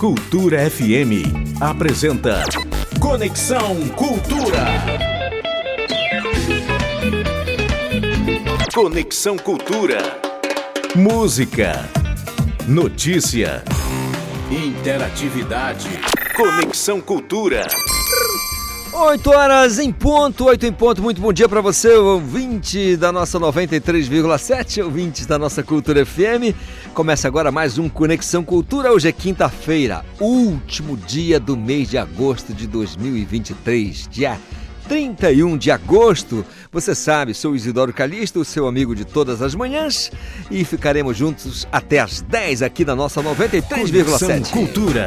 Cultura FM apresenta Conexão Cultura. Conexão Cultura. Música, notícia, interatividade. Conexão Cultura. 8 horas em ponto, 8 em ponto. Muito bom dia para você, ouvinte da nossa 93,7, ouvintes da nossa Cultura FM. Começa agora mais um Conexão Cultura. Hoje é quinta-feira, último dia do mês de agosto de 2023, dia 31 de agosto. Você sabe, sou Isidoro Calixto, seu amigo de todas as manhãs, e ficaremos juntos até as 10 aqui na nossa 93,7. Cultura.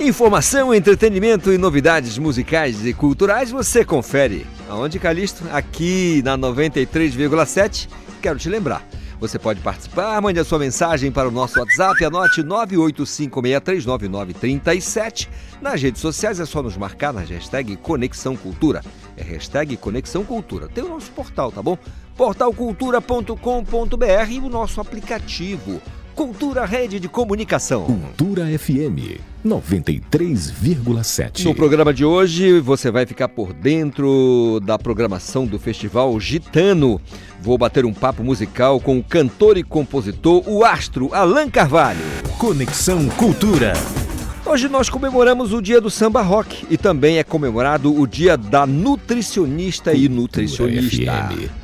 Informação, entretenimento e novidades musicais e culturais você confere. Aonde, Calixto? Aqui na 93,7. Quero te lembrar. Você pode participar, mande a sua mensagem para o nosso WhatsApp, anote 985639937. Nas redes sociais é só nos marcar na hashtag Conexão Cultura. É hashtag Conexão Cultura. Tem o nosso portal, tá bom? portalcultura.com.br e o nosso aplicativo. Cultura Rede de Comunicação. Cultura FM 93,7. No programa de hoje você vai ficar por dentro da programação do Festival Gitano. Vou bater um papo musical com o cantor e compositor, o astro Alan Carvalho. Conexão Cultura. Hoje nós comemoramos o dia do samba rock e também é comemorado o dia da nutricionista e nutricionista. FM.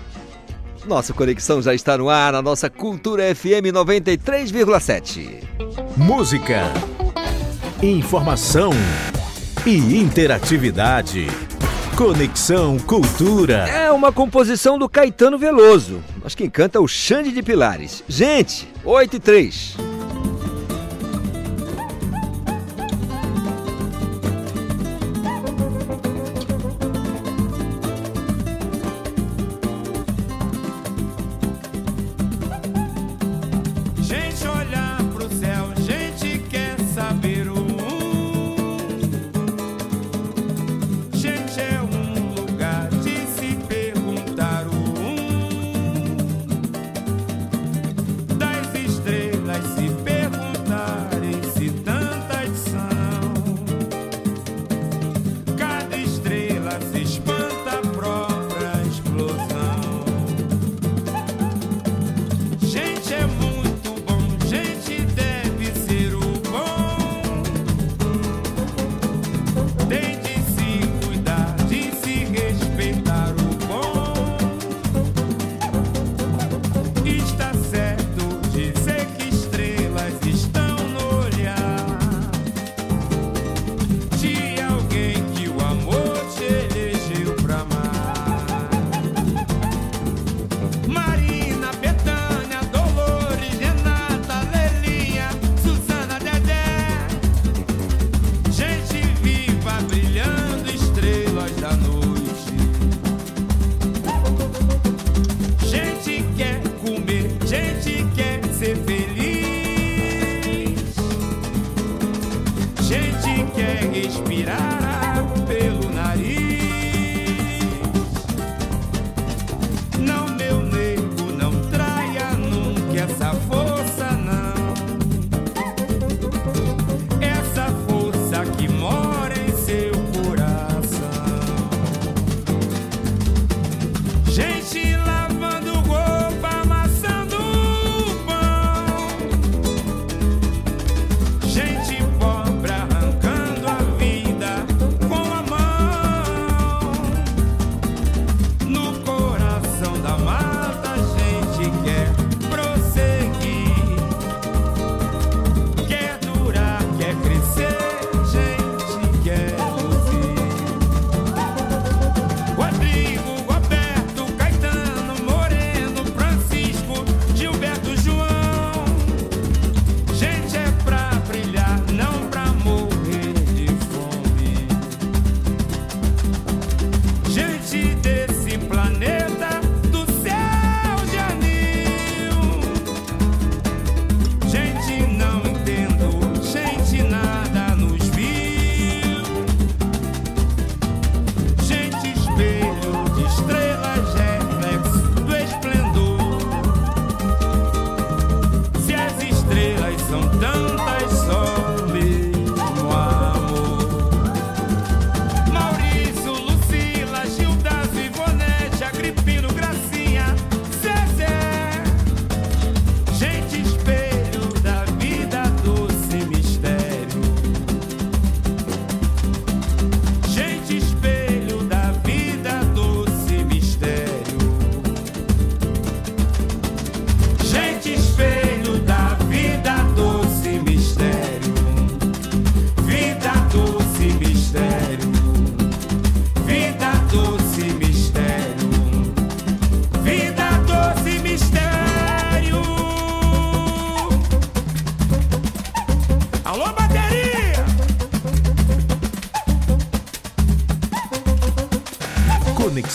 Nossa conexão já está no ar na nossa Cultura FM 93,7. Música, informação e interatividade. Conexão Cultura. É uma composição do Caetano Veloso, mas quem canta é o Xande de Pilares. Gente, 8 e 3.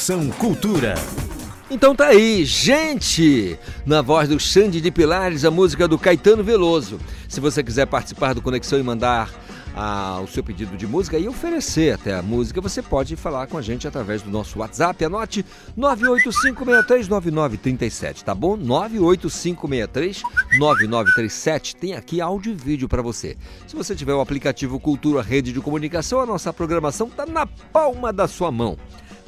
Conexão Cultura. Então tá aí, gente! Na voz do Xande de Pilares, a música do Caetano Veloso. Se você quiser participar do Conexão e mandar ah, o seu pedido de música e oferecer até a música, você pode falar com a gente através do nosso WhatsApp. Anote 985639937, tá bom? 985639937. Tem aqui áudio e vídeo para você. Se você tiver o aplicativo Cultura Rede de Comunicação, a nossa programação tá na palma da sua mão.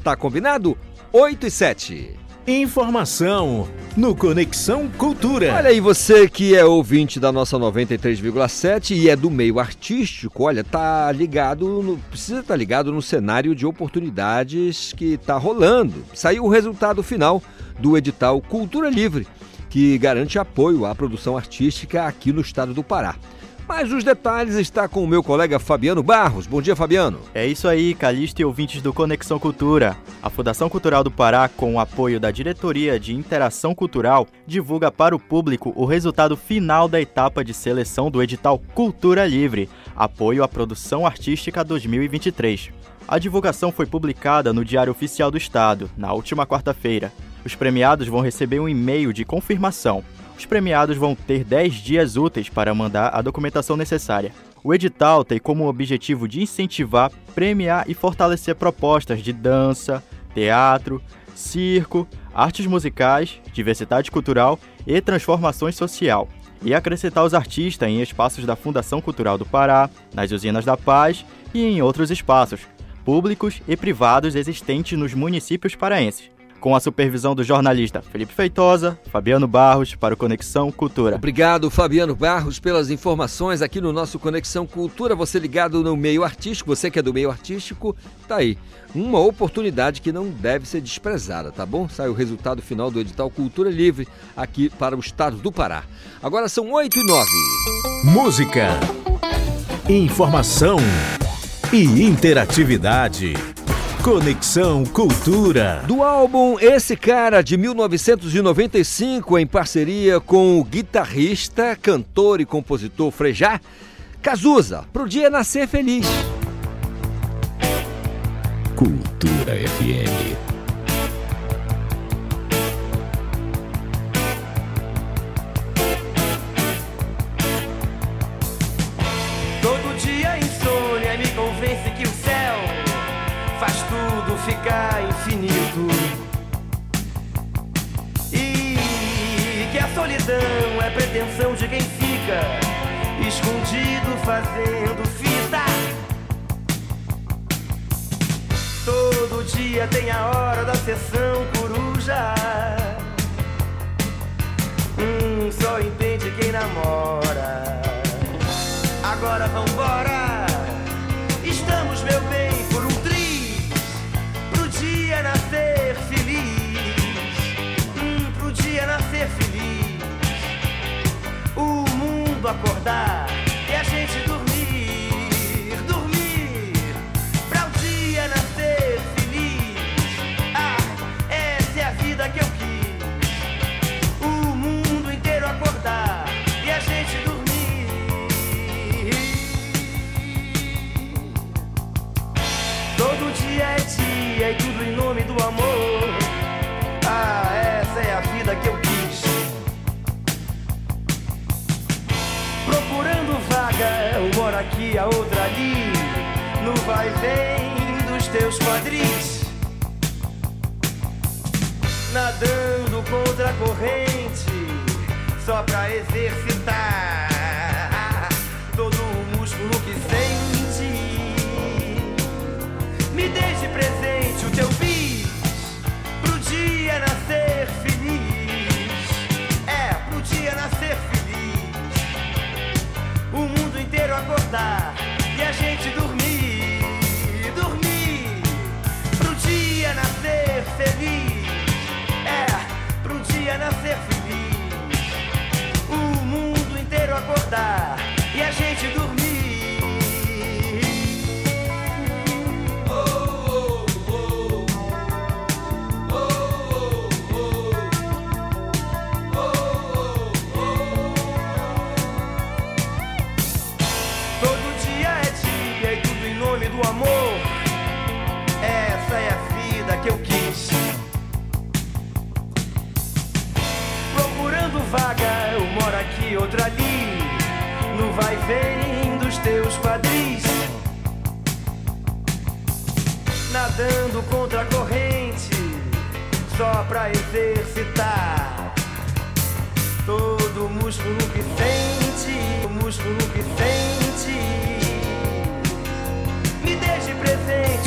Tá combinado? 8 e 7. Informação no Conexão Cultura. Olha aí, você que é ouvinte da nossa 93,7 e é do meio artístico, olha, tá ligado, no, precisa estar tá ligado no cenário de oportunidades que tá rolando. Saiu o resultado final do edital Cultura Livre, que garante apoio à produção artística aqui no estado do Pará. Mas os detalhes está com o meu colega Fabiano Barros. Bom dia, Fabiano. É isso aí, Calixto e ouvintes do Conexão Cultura. A Fundação Cultural do Pará, com o apoio da Diretoria de Interação Cultural, divulga para o público o resultado final da etapa de seleção do edital Cultura Livre, apoio à produção artística 2023. A divulgação foi publicada no Diário Oficial do Estado, na última quarta-feira. Os premiados vão receber um e-mail de confirmação. Os premiados vão ter 10 dias úteis para mandar a documentação necessária. O edital tem como objetivo de incentivar, premiar e fortalecer propostas de dança, teatro, circo, artes musicais, diversidade cultural e transformação social, e acrescentar os artistas em espaços da Fundação Cultural do Pará, nas usinas da Paz e em outros espaços, públicos e privados existentes nos municípios paraenses com a supervisão do jornalista Felipe Feitosa, Fabiano Barros, para o Conexão Cultura. Obrigado, Fabiano Barros, pelas informações aqui no nosso Conexão Cultura. Você ligado no meio artístico, você que é do meio artístico, tá aí. Uma oportunidade que não deve ser desprezada, tá bom? Sai o resultado final do edital Cultura Livre aqui para o estado do Pará. Agora são 8 e 9. Música, informação e interatividade. Conexão Cultura. Do álbum Esse Cara de 1995, em parceria com o guitarrista, cantor e compositor Frejá, Cazuza, pro dia nascer feliz. Cultura FM. Fica escondido fazendo fita. Todo dia tem a hora da sessão coruja. Hum, só entende quem namora. Agora vambora. Mundo acordar Uma hora aqui, a outra ali. No vai vem dos teus quadris. Nadando contra a corrente, só pra exercitar todo o músculo que sente. Me dê de presente o teu bis pro dia nascer feliz. Acordar e a gente dormir, dormir. Pro dia nascer feliz. É, pro dia nascer feliz. O mundo inteiro acordar e a gente dormir. Uma hora aqui, outra ali, no vai vem dos teus quadris. Nadando contra a corrente, só pra exercitar. Todo músculo que sente, o músculo que sente. Me deixe presente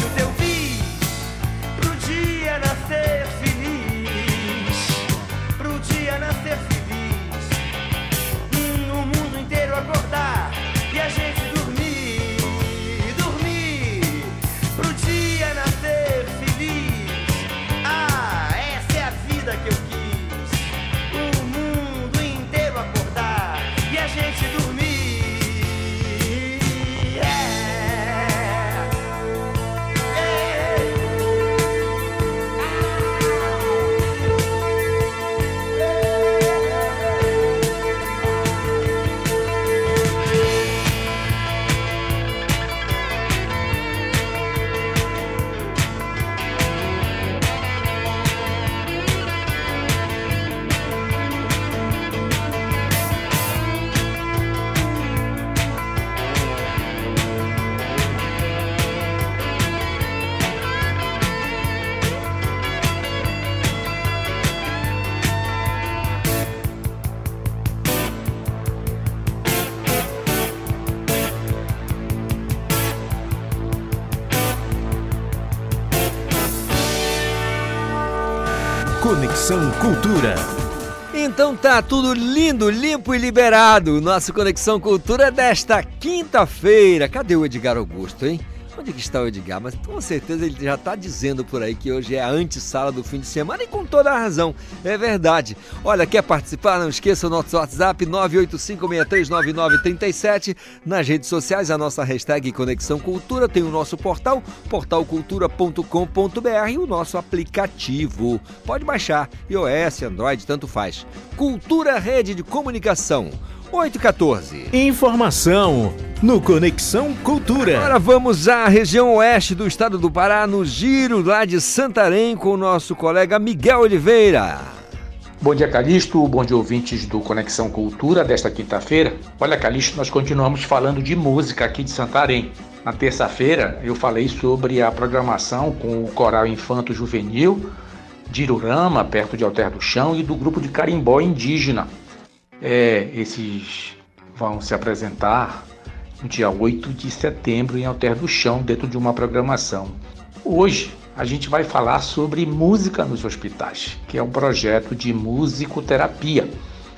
Cultura. Então tá tudo lindo, limpo e liberado. Nossa Conexão Cultura desta quinta-feira. Cadê o Edgar Augusto, hein? Onde que está o Edgar? Mas com certeza ele já está dizendo por aí que hoje é a antessala do fim de semana e com toda a razão. É verdade. Olha, quer participar? Não esqueça o nosso WhatsApp 985639937. Nas redes sociais, a nossa hashtag Conexão Cultura. Tem o nosso portal, portalcultura.com.br e o nosso aplicativo. Pode baixar, iOS, Android, tanto faz. Cultura Rede de Comunicação. 814. Informação no Conexão Cultura. Agora vamos à região oeste do estado do Pará, no giro lá de Santarém, com o nosso colega Miguel Oliveira. Bom dia, Calixto. Bom dia, ouvintes do Conexão Cultura desta quinta-feira. Olha, Calixto, nós continuamos falando de música aqui de Santarém. Na terça-feira, eu falei sobre a programação com o Coral Infanto Juvenil de Irurama, perto de Alter do Chão, e do grupo de carimbó indígena. É, esses vão se apresentar no dia 8 de setembro em Alter do Chão, dentro de uma programação. Hoje a gente vai falar sobre música nos hospitais, que é um projeto de musicoterapia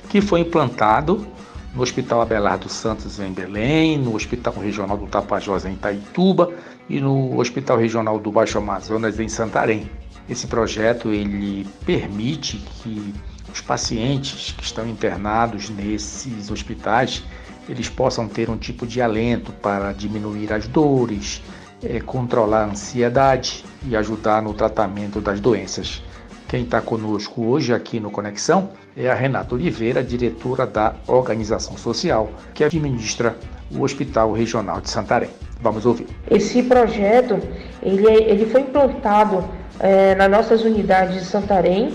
que foi implantado no Hospital Abelardo Santos em Belém, no Hospital Regional do Tapajós em Itaituba e no Hospital Regional do Baixo Amazonas em Santarém. Esse projeto ele permite que os pacientes que estão internados nesses hospitais eles possam ter um tipo de alento para diminuir as dores, eh, controlar a ansiedade e ajudar no tratamento das doenças. Quem está conosco hoje aqui no Conexão é a Renata Oliveira, diretora da Organização Social, que administra o Hospital Regional de Santarém. Vamos ouvir. Esse projeto ele, é- ele foi implantado eh, nas nossas unidades de Santarém,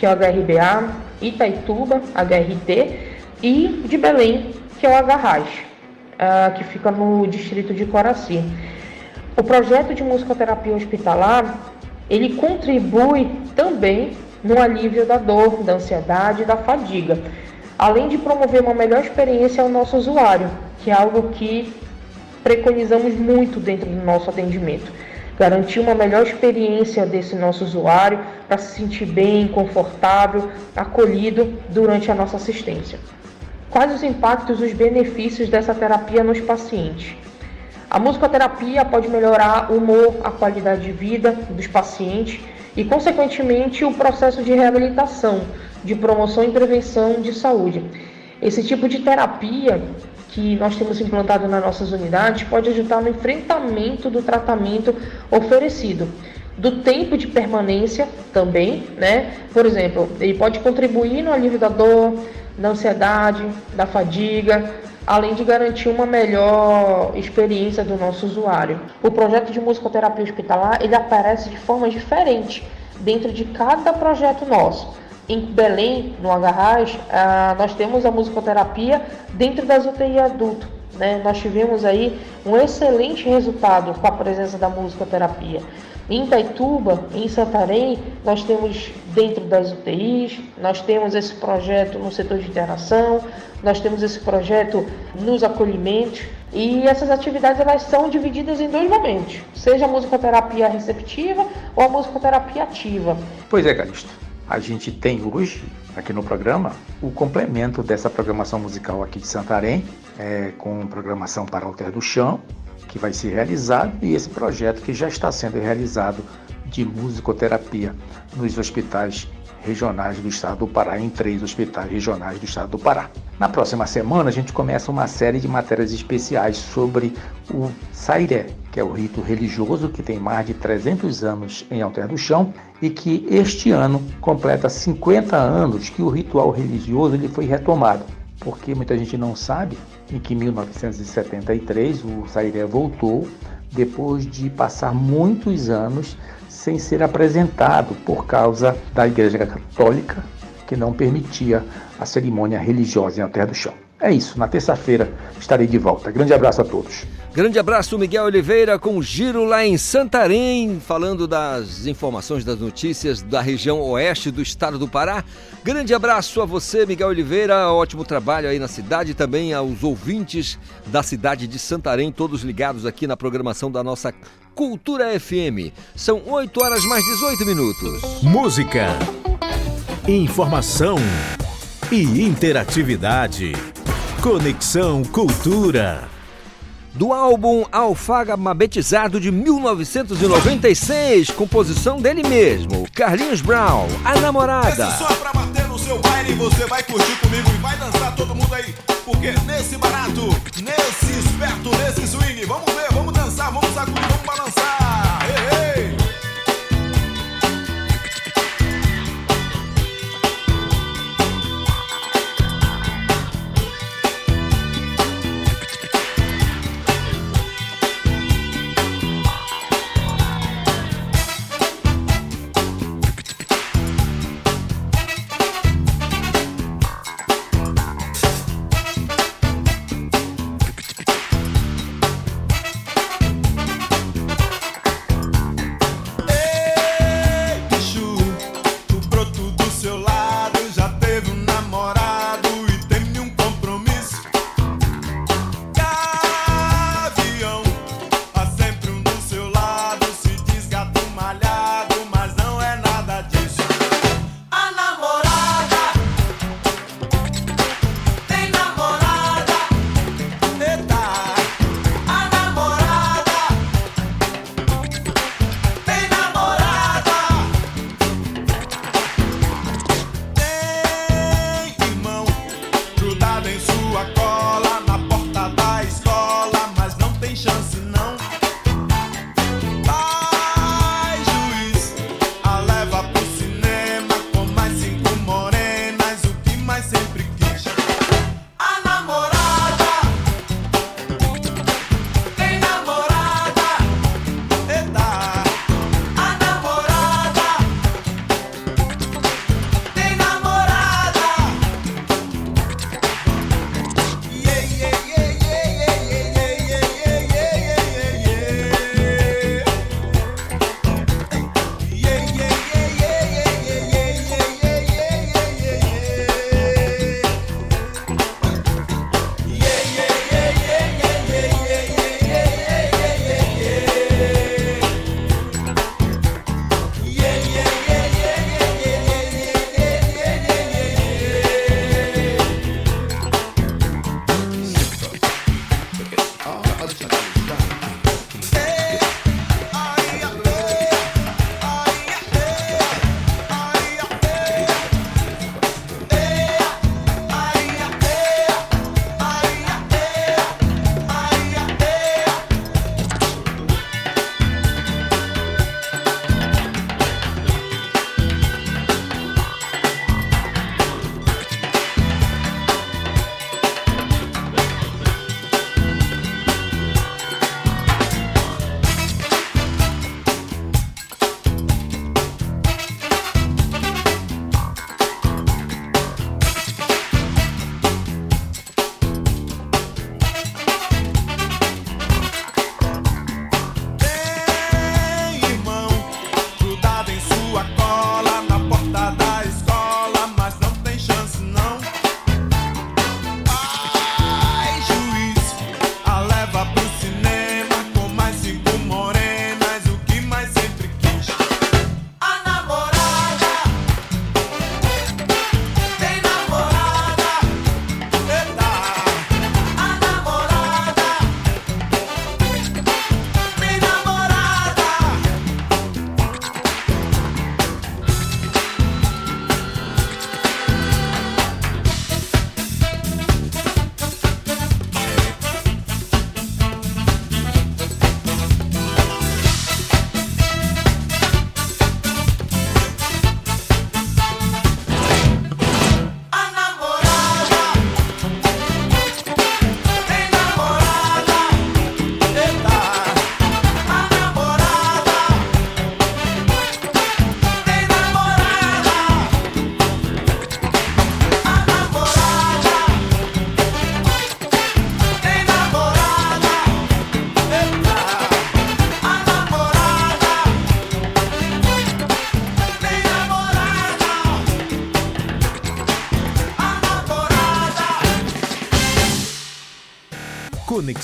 que é o HRBA, Itaituba, HRT, e de Belém, que é o HRAS, ah, que fica no distrito de Coraci. O projeto de musicoterapia hospitalar, ele contribui também no alívio da dor, da ansiedade e da fadiga, além de promover uma melhor experiência ao nosso usuário, que é algo que preconizamos muito dentro do nosso atendimento. Garantir uma melhor experiência desse nosso usuário para se sentir bem, confortável, acolhido durante a nossa assistência. Quais os impactos e os benefícios dessa terapia nos pacientes? A musicoterapia pode melhorar o humor, a qualidade de vida dos pacientes e, consequentemente, o processo de reabilitação, de promoção e prevenção de saúde. Esse tipo de terapia que nós temos implantado nas nossas unidades pode ajudar no enfrentamento do tratamento oferecido, do tempo de permanência também, né? Por exemplo, ele pode contribuir no alívio da dor, da ansiedade, da fadiga, além de garantir uma melhor experiência do nosso usuário. O projeto de musicoterapia hospitalar ele aparece de forma diferente dentro de cada projeto nosso. Em Belém, no Agarrás, ah, nós temos a musicoterapia dentro das UTI adulto. Né? Nós tivemos aí um excelente resultado com a presença da musicoterapia. Em Itaituba, em Santarém, nós temos dentro das UTIs, nós temos esse projeto no setor de internação, nós temos esse projeto nos acolhimentos e essas atividades elas são divididas em dois momentos, seja a musicoterapia receptiva ou a musicoterapia ativa. Pois é, Calixto. A gente tem hoje, aqui no programa, o complemento dessa programação musical aqui de Santarém, é, com programação para Alter do Chão, que vai ser realizado e esse projeto que já está sendo realizado de musicoterapia nos hospitais regionais do estado do Pará, em três hospitais regionais do estado do Pará. Na próxima semana, a gente começa uma série de matérias especiais sobre o Sairé, que é o rito religioso que tem mais de 300 anos em Alter do Chão e que este ano completa 50 anos que o ritual religioso ele foi retomado porque muita gente não sabe, em que 1973 o Sairé voltou depois de passar muitos anos sem ser apresentado por causa da Igreja Católica que não permitia a cerimônia religiosa em Alter do Chão. É isso, na terça-feira estarei de volta. Grande abraço a todos. Grande abraço, Miguel Oliveira, com o giro lá em Santarém, falando das informações, das notícias da região oeste do estado do Pará. Grande abraço a você, Miguel Oliveira, ótimo trabalho aí na cidade, também aos ouvintes da cidade de Santarém, todos ligados aqui na programação da nossa Cultura FM. São 8 horas mais 18 minutos. Música, informação e interatividade. Conexão Cultura. Do álbum Alfagabetizado de 1996, composição dele mesmo, Carlinhos Brown, A Namorada. Esse só pra bater no seu baile, você vai curtir comigo e vai dançar todo mundo aí. Porque nesse barato, nesse esperto, nesse swing, vamos ver, vamos dançar, vamos sacudir, vamos balançar. Ei. Ei,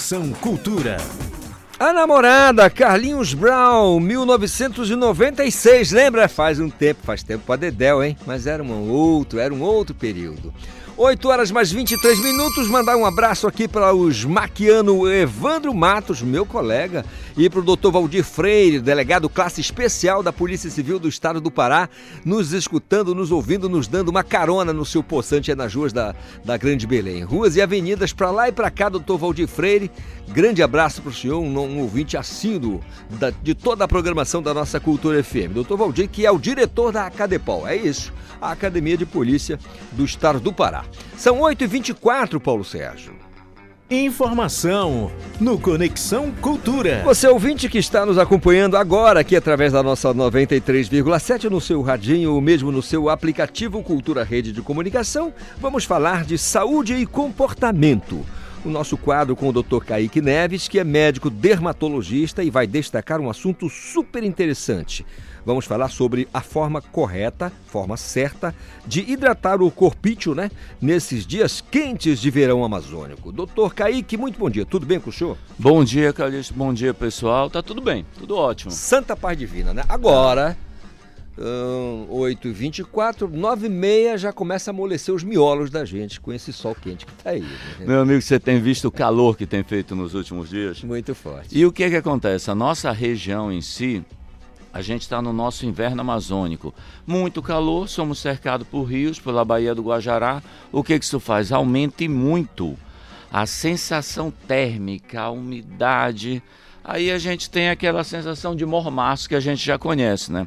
Conexão Cultura. A namorada Carlinhos Brown, 1996, lembra? Faz um tempo, faz tempo para Dedéu, hein? Mas era um outro, era um outro período. 8 horas mais 23 minutos. Mandar um abraço aqui para os maquiano Evandro Matos, meu colega, e para o doutor Valdir Freire, delegado classe especial da Polícia Civil do Estado do Pará, nos escutando, nos ouvindo, nos dando uma carona no seu poçante nas ruas da, da Grande Belém. Ruas e avenidas para lá e para cá, doutor Valdir Freire. Grande abraço para o senhor, um, um ouvinte assíduo da, de toda a programação da nossa Cultura FM. Doutor Valdir, que é o diretor da Acadepol. É isso, a Academia de Polícia do Estado do Pará. São 8h24, Paulo Sérgio. Informação no Conexão Cultura. Você ouvinte que está nos acompanhando agora aqui através da nossa 93,7 no seu radinho ou mesmo no seu aplicativo Cultura Rede de Comunicação, vamos falar de saúde e comportamento. O nosso quadro com o Dr. Kaique Neves, que é médico dermatologista e vai destacar um assunto super interessante vamos falar sobre a forma correta, forma certa de hidratar o corpício, né? Nesses dias quentes de verão amazônico. Doutor Kaique, muito bom dia. Tudo bem com o senhor? Bom dia, Calixto. Bom dia, pessoal. Tá tudo bem, tudo ótimo. Santa Paz Divina, né? Agora, hum, 8h24, 9h30 já começa a amolecer os miolos da gente com esse sol quente que tá aí. Né? Meu amigo, você tem visto o calor que tem feito nos últimos dias? Muito forte. E o que é que acontece? A nossa região em si, a gente está no nosso inverno amazônico. Muito calor, somos cercados por rios, pela Baía do Guajará. O que, que isso faz? Aumenta muito a sensação térmica, a umidade. Aí a gente tem aquela sensação de mormaço que a gente já conhece, né?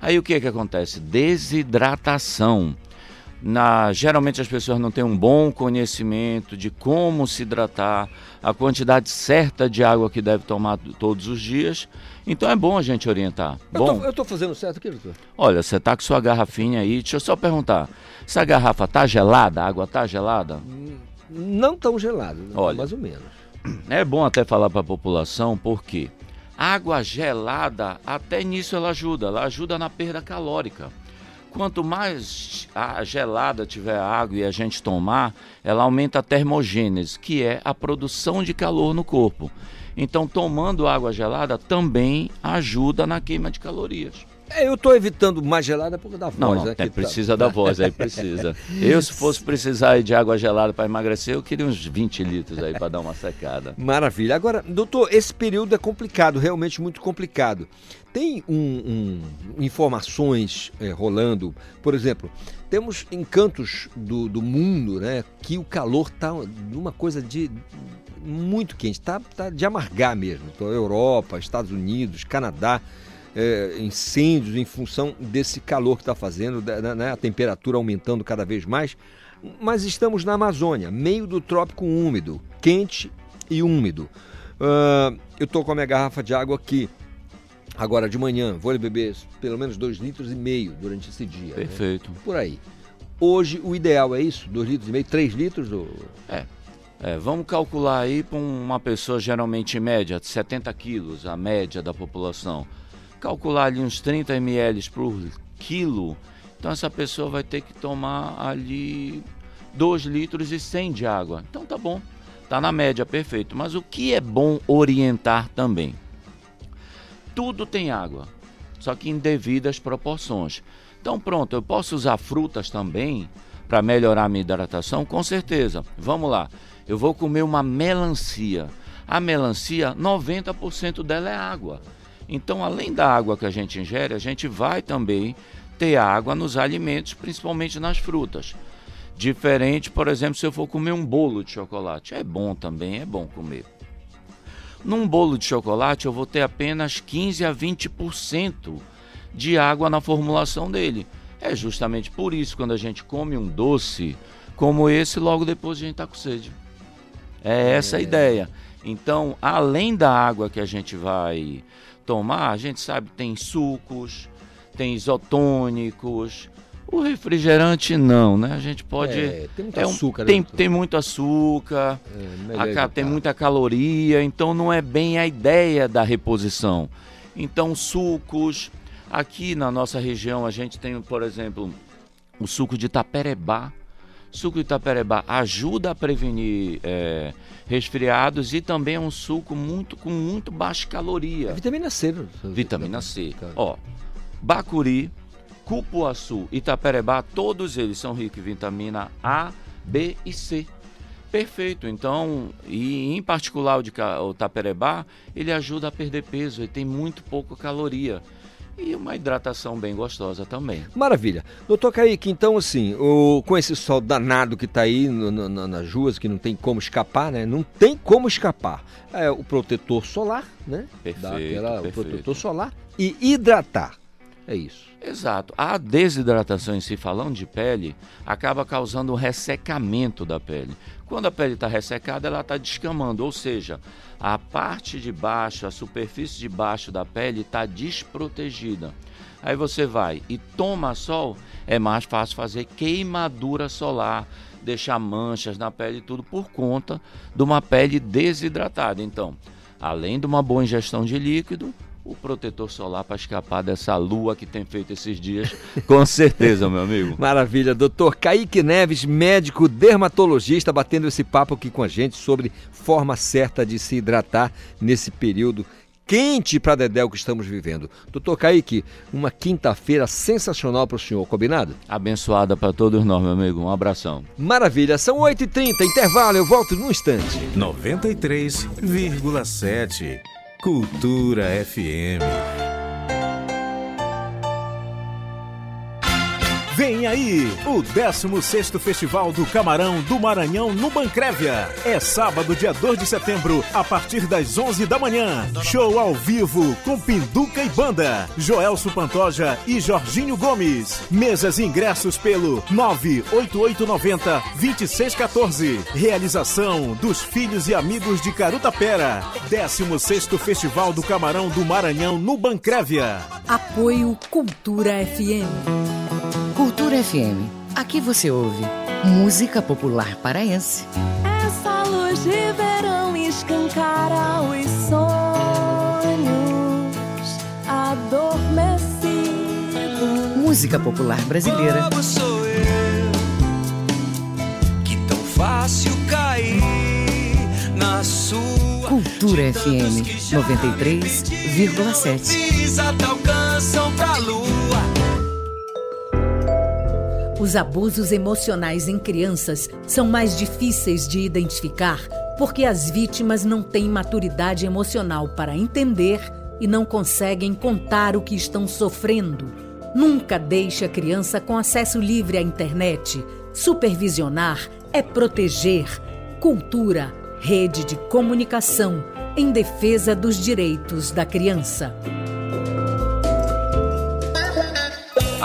Aí o que, que acontece? Desidratação. Na, geralmente as pessoas não têm um bom conhecimento de como se hidratar, a quantidade certa de água que deve tomar todos os dias. Então é bom a gente orientar. Eu bom, tô, eu tô fazendo certo aqui, doutor? olha, você tá com sua garrafinha aí, deixa eu só perguntar. Essa garrafa tá gelada? A água tá gelada? Não tão gelado, né? Olha. mais ou menos. É bom até falar para a população porque água gelada, até nisso ela ajuda, ela ajuda na perda calórica. Quanto mais a gelada tiver a água e a gente tomar, ela aumenta a termogênese, que é a produção de calor no corpo. Então, tomando água gelada também ajuda na queima de calorias. É, eu tô evitando mais gelada por causa da voz, Não, não, né? é, tá- precisa da voz, aí precisa. Eu, se fosse precisar de água gelada para emagrecer, eu queria uns 20 litros aí para dar uma secada. Maravilha. Agora, doutor, esse período é complicado, realmente muito complicado. Tem um, um- informações eh, rolando, por exemplo, temos encantos do, do mundo, né? Que o calor tá numa coisa de muito quente, tá, tá de amargar mesmo. Então, Europa, Estados Unidos, Canadá, eh, incêndios em função desse calor que está fazendo, né, a temperatura aumentando cada vez mais. Mas estamos na Amazônia, meio do trópico úmido, quente e úmido. Ah, eu estou com a minha garrafa de água aqui. Agora de manhã, vou beber pelo menos dois litros e meio durante esse dia. né? Perfeito. Por aí. Hoje o ideal é isso? Dois litros e meio, três litros? Ou... É, vamos calcular aí para uma pessoa geralmente média, de 70 quilos, a média da população. Calcular ali uns 30 ml por quilo. Então essa pessoa vai ter que tomar ali 2 litros e 100 de água. Então tá bom, tá na média, perfeito. Mas o que é bom orientar também? Tudo tem água, só que em devidas proporções. Então pronto, eu posso usar frutas também para melhorar a minha hidratação? Com certeza. Vamos lá. Eu vou comer uma melancia. A melancia, 90% dela é água. Então, além da água que a gente ingere, a gente vai também ter água nos alimentos, principalmente nas frutas. Diferente, por exemplo, se eu for comer um bolo de chocolate. É bom também, é bom comer. Num bolo de chocolate, eu vou ter apenas 15 a 20% de água na formulação dele. É justamente por isso quando a gente come um doce como esse, logo depois a gente está com sede. É essa a ideia. Então, além da água que a gente vai tomar, a gente sabe que tem sucos, tem isotônicos. O refrigerante não, né? A gente pode. É, tem muito é um- açúcar, né, tem, doutor? tem muito açúcar, É, a tem muita caloria, então não é bem a ideia da reposição. Então, sucos. Aqui na nossa região a gente tem, por exemplo, o suco de taperebá. Suco Itaperebá ajuda a prevenir é, resfriados e também é um suco muito com muito baixa caloria. É vitamina C. Vitamina C. Ó, bacuri, cupuaçu, Itaperebá, todos eles são ricos em vitamina A, B e C. Perfeito. Então, e em particular o de o taperebá, ele ajuda a perder peso, ele tem muito pouca caloria. E uma hidratação bem gostosa também. Maravilha. Doutor Kaique, então assim, o, com esse sol danado que está aí no, no, nas ruas, que não tem como escapar, né? Não tem como escapar. É o protetor solar, né? Perfeito, Dá aquela, perfeito. O protetor solar e hidratar. É isso. Exato. A desidratação em si, falando de pele, acaba causando um ressecamento da pele. Quando a pele está ressecada, ela está descamando, ou seja, a parte de baixo, a superfície de baixo da pele está desprotegida. Aí você vai e toma sol, é mais fácil fazer queimadura solar, deixar manchas na pele e tudo por conta de uma pele desidratada. Então, além de uma boa ingestão de líquido, o protetor solar para escapar dessa lua que tem feito esses dias, com certeza, meu amigo. Maravilha. Doutor Kaique Neves, médico dermatologista, batendo esse papo aqui com a gente sobre forma certa de se hidratar nesse período quente para Dedéu que estamos vivendo. Doutor Kaique, uma quinta-feira sensacional para o senhor, combinado? Abençoada para todos nós, meu amigo. Um abração. Maravilha. São 8h30, intervalo, eu volto num instante. 93,7 Cultura FM. Vem aí o 16º Festival do Camarão do Maranhão no Bancrévia. É sábado, dia 2 de setembro, a partir das 11 da manhã. Show ao vivo com Pinduca e Banda, Joelso Pantoja e Jorginho Gomes. Mesas e ingressos pelo 98890 2614. Realização dos Filhos e Amigos de Carutapera. 16º Festival do Camarão do Maranhão no Bancrévia. Apoio Cultura FM. FM. Aqui você ouve música popular paraense. Essa luz de verão escancara os sonhos adormecidos. Música popular brasileira. Como sou eu que tão fácil cair na sua Cultura FM 93,7. Pisa te alcançam pra lua. Os abusos emocionais em crianças são mais difíceis de identificar porque as vítimas não têm maturidade emocional para entender e não conseguem contar o que estão sofrendo. Nunca deixe a criança com acesso livre à internet. Supervisionar é proteger. Cultura, rede de comunicação em defesa dos direitos da criança.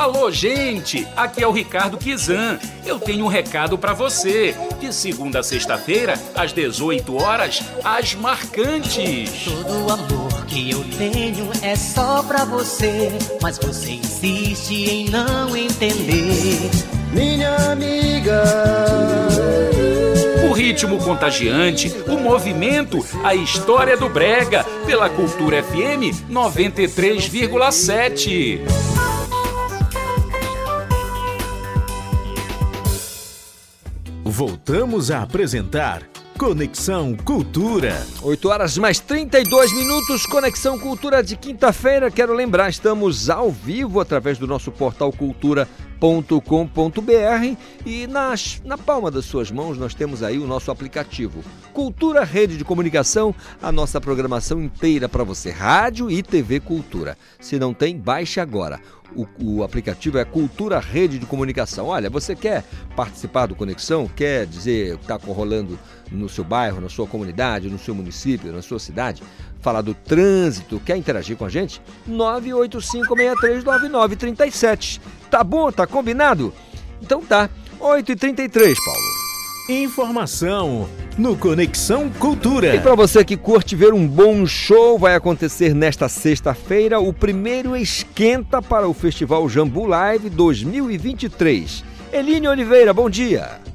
Alô, gente! Aqui é o Ricardo Kizan. Eu tenho um recado para você. De segunda a sexta-feira, às 18 horas, as marcantes. Todo o amor que eu tenho é só pra você, mas você insiste em não entender. Minha amiga. O ritmo contagiante, o movimento, a história do Brega, pela Cultura FM 93,7. Voltamos a apresentar Conexão Cultura. 8 horas mais 32 minutos, Conexão Cultura de quinta-feira. Quero lembrar, estamos ao vivo através do nosso portal cultura.com.br e nas, na palma das suas mãos nós temos aí o nosso aplicativo Cultura Rede de Comunicação, a nossa programação inteira para você, rádio e TV Cultura. Se não tem, baixe agora. O, o, aplicativo é Cultura Rede de Comunicação. Olha, você quer participar do Conexão? Quer dizer o que está rolando no seu bairro, na sua comunidade, no seu município, na sua cidade? Falar do trânsito? Quer interagir com a gente? 985639937. Tá bom? Tá combinado? Então tá. 8h33, Paulo. Informação no Conexão Cultura. E para você que curte ver um bom show, vai acontecer nesta sexta-feira o primeiro esquenta para o Festival Jambu Live 2023. Eline Oliveira, bom dia.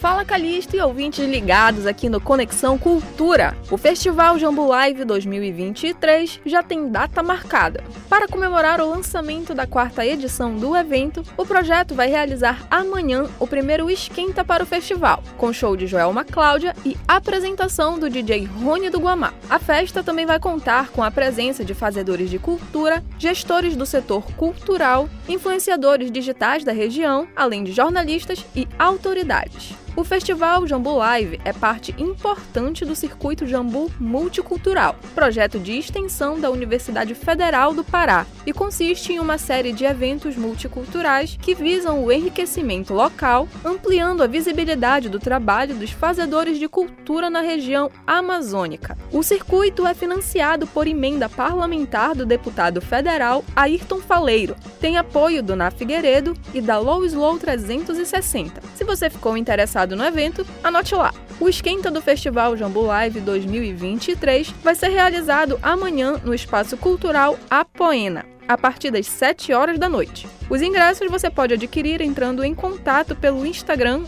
Fala Calixto e ouvintes ligados aqui no Conexão Cultura. O Festival Jambu Live 2023 já tem data marcada. Para comemorar o lançamento da quarta edição do evento, o projeto vai realizar amanhã o primeiro esquenta para o festival, com show de Joelma Cláudia e apresentação do DJ Rony do Guamá. A festa também vai contar com a presença de fazedores de cultura, gestores do setor cultural, influenciadores digitais da região, além de jornalistas e autoridades. O Festival Jambu Live é parte importante do Circuito Jambu Multicultural, projeto de extensão da Universidade Federal do Pará, e consiste em uma série de eventos multiculturais que visam o enriquecimento local, ampliando a visibilidade do trabalho dos fazedores de cultura na região amazônica. O circuito é financiado por emenda parlamentar do deputado federal Ayrton Faleiro, tem apoio do Na Figueiredo e da Low Slow 360. Se você ficou interessado no evento, anote lá. O esquenta do Festival Jambu Live 2023 vai ser realizado amanhã no Espaço Cultural Apoena, a partir das 7 horas da noite. Os ingressos você pode adquirir entrando em contato pelo Instagram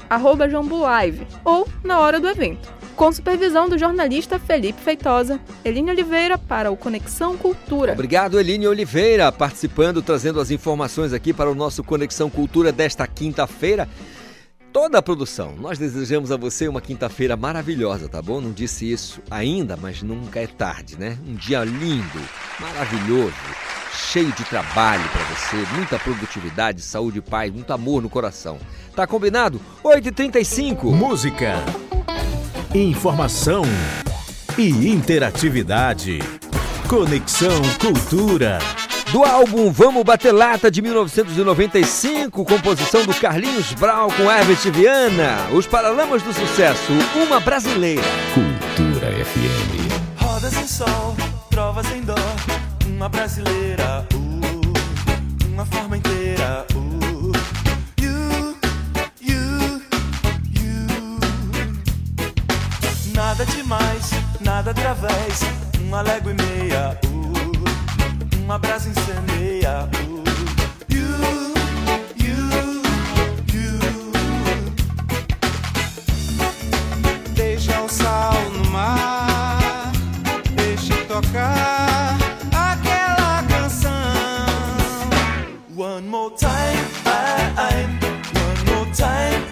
@jambulive ou na hora do evento. Com supervisão do jornalista Felipe Feitosa, Eline Oliveira para o Conexão Cultura. Obrigado, Eline Oliveira, participando, trazendo as informações aqui para o nosso Conexão Cultura desta quinta-feira toda a produção. Nós desejamos a você uma quinta-feira maravilhosa, tá bom? Não disse isso ainda, mas nunca é tarde, né? Um dia lindo, maravilhoso, cheio de trabalho para você, muita produtividade, saúde e paz, muito amor no coração. Tá combinado? 8h35. Música, informação e interatividade. Conexão Cultura. Do álbum Vamos Bater Lata de 1995, composição do Carlinhos Brau com Herbert Viana, os Paralamas do Sucesso, uma brasileira. Cultura FM. Rodas em sol, trovas em dó, uma brasileira, uh, uma forma inteira, uh, you, you, you. Nada demais, nada através, uma légua e meia, uh, uma brasa incendeia, uh, you, you, you. Deixa o sal no mar, deixa tocar aquela canção. One more time, I. One more time,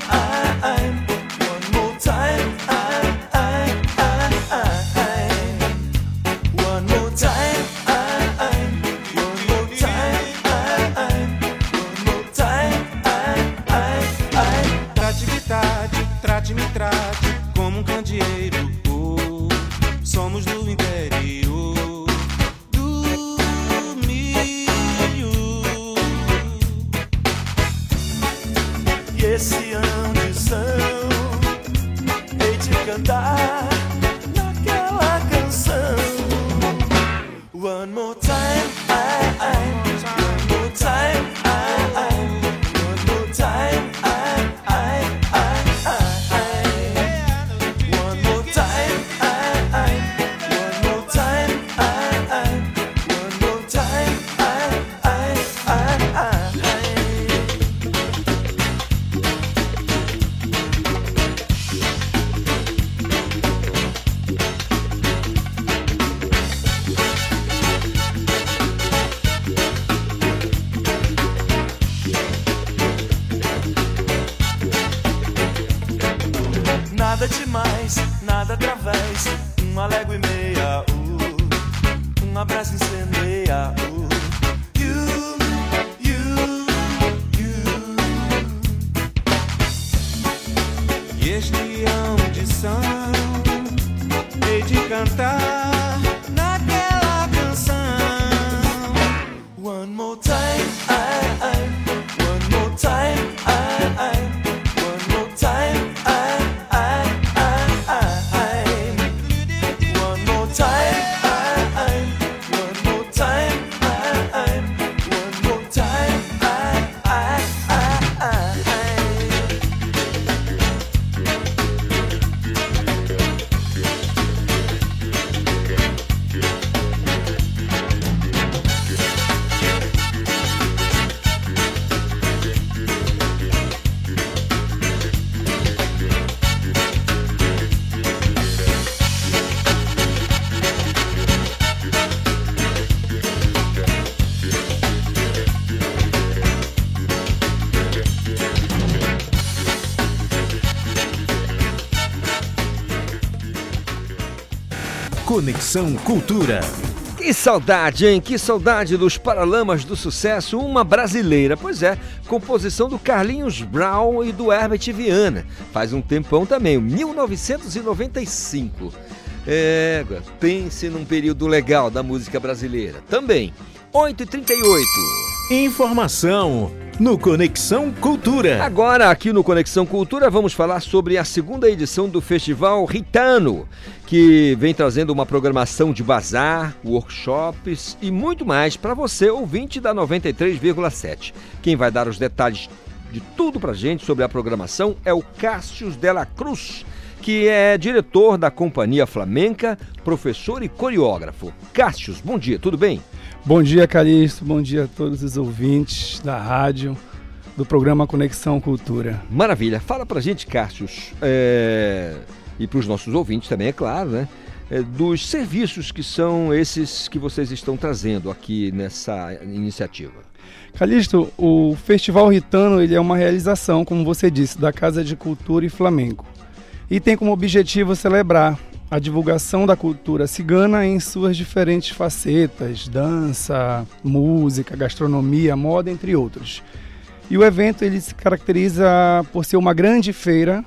Conexão Cultura. Que saudade, hein? Que saudade dos Paralamas do Sucesso, uma brasileira. Pois é, composição do Carlinhos Brown e do Herbert Viana. Faz um tempão também, 1995. É, pense num período legal da música brasileira. Também, 8h38. Informação no Conexão Cultura. Agora, aqui no Conexão Cultura, vamos falar sobre a segunda edição do Festival Ritano, que vem trazendo uma programação de bazar, workshops e muito mais para você, ouvinte da 93,7. Quem vai dar os detalhes de tudo pra gente sobre a programação é o Cássio Dela Cruz, que é diretor da Companhia Flamenca, professor e coreógrafo. Cássio, bom dia, tudo bem? Bom dia, Calixto. Bom dia a todos os ouvintes da rádio, do programa Conexão Cultura. Maravilha. Fala pra gente, Cássius, é... e para os nossos ouvintes também, é claro, né? É, dos serviços que são esses que vocês estão trazendo aqui nessa iniciativa. Calixto, o Festival Ritano ele é uma realização, como você disse, da Casa de Cultura e Flamenco. E tem como objetivo celebrar a divulgação da cultura cigana em suas diferentes facetas, dança, música, gastronomia, moda, entre outros. E o evento ele se caracteriza por ser uma grande feira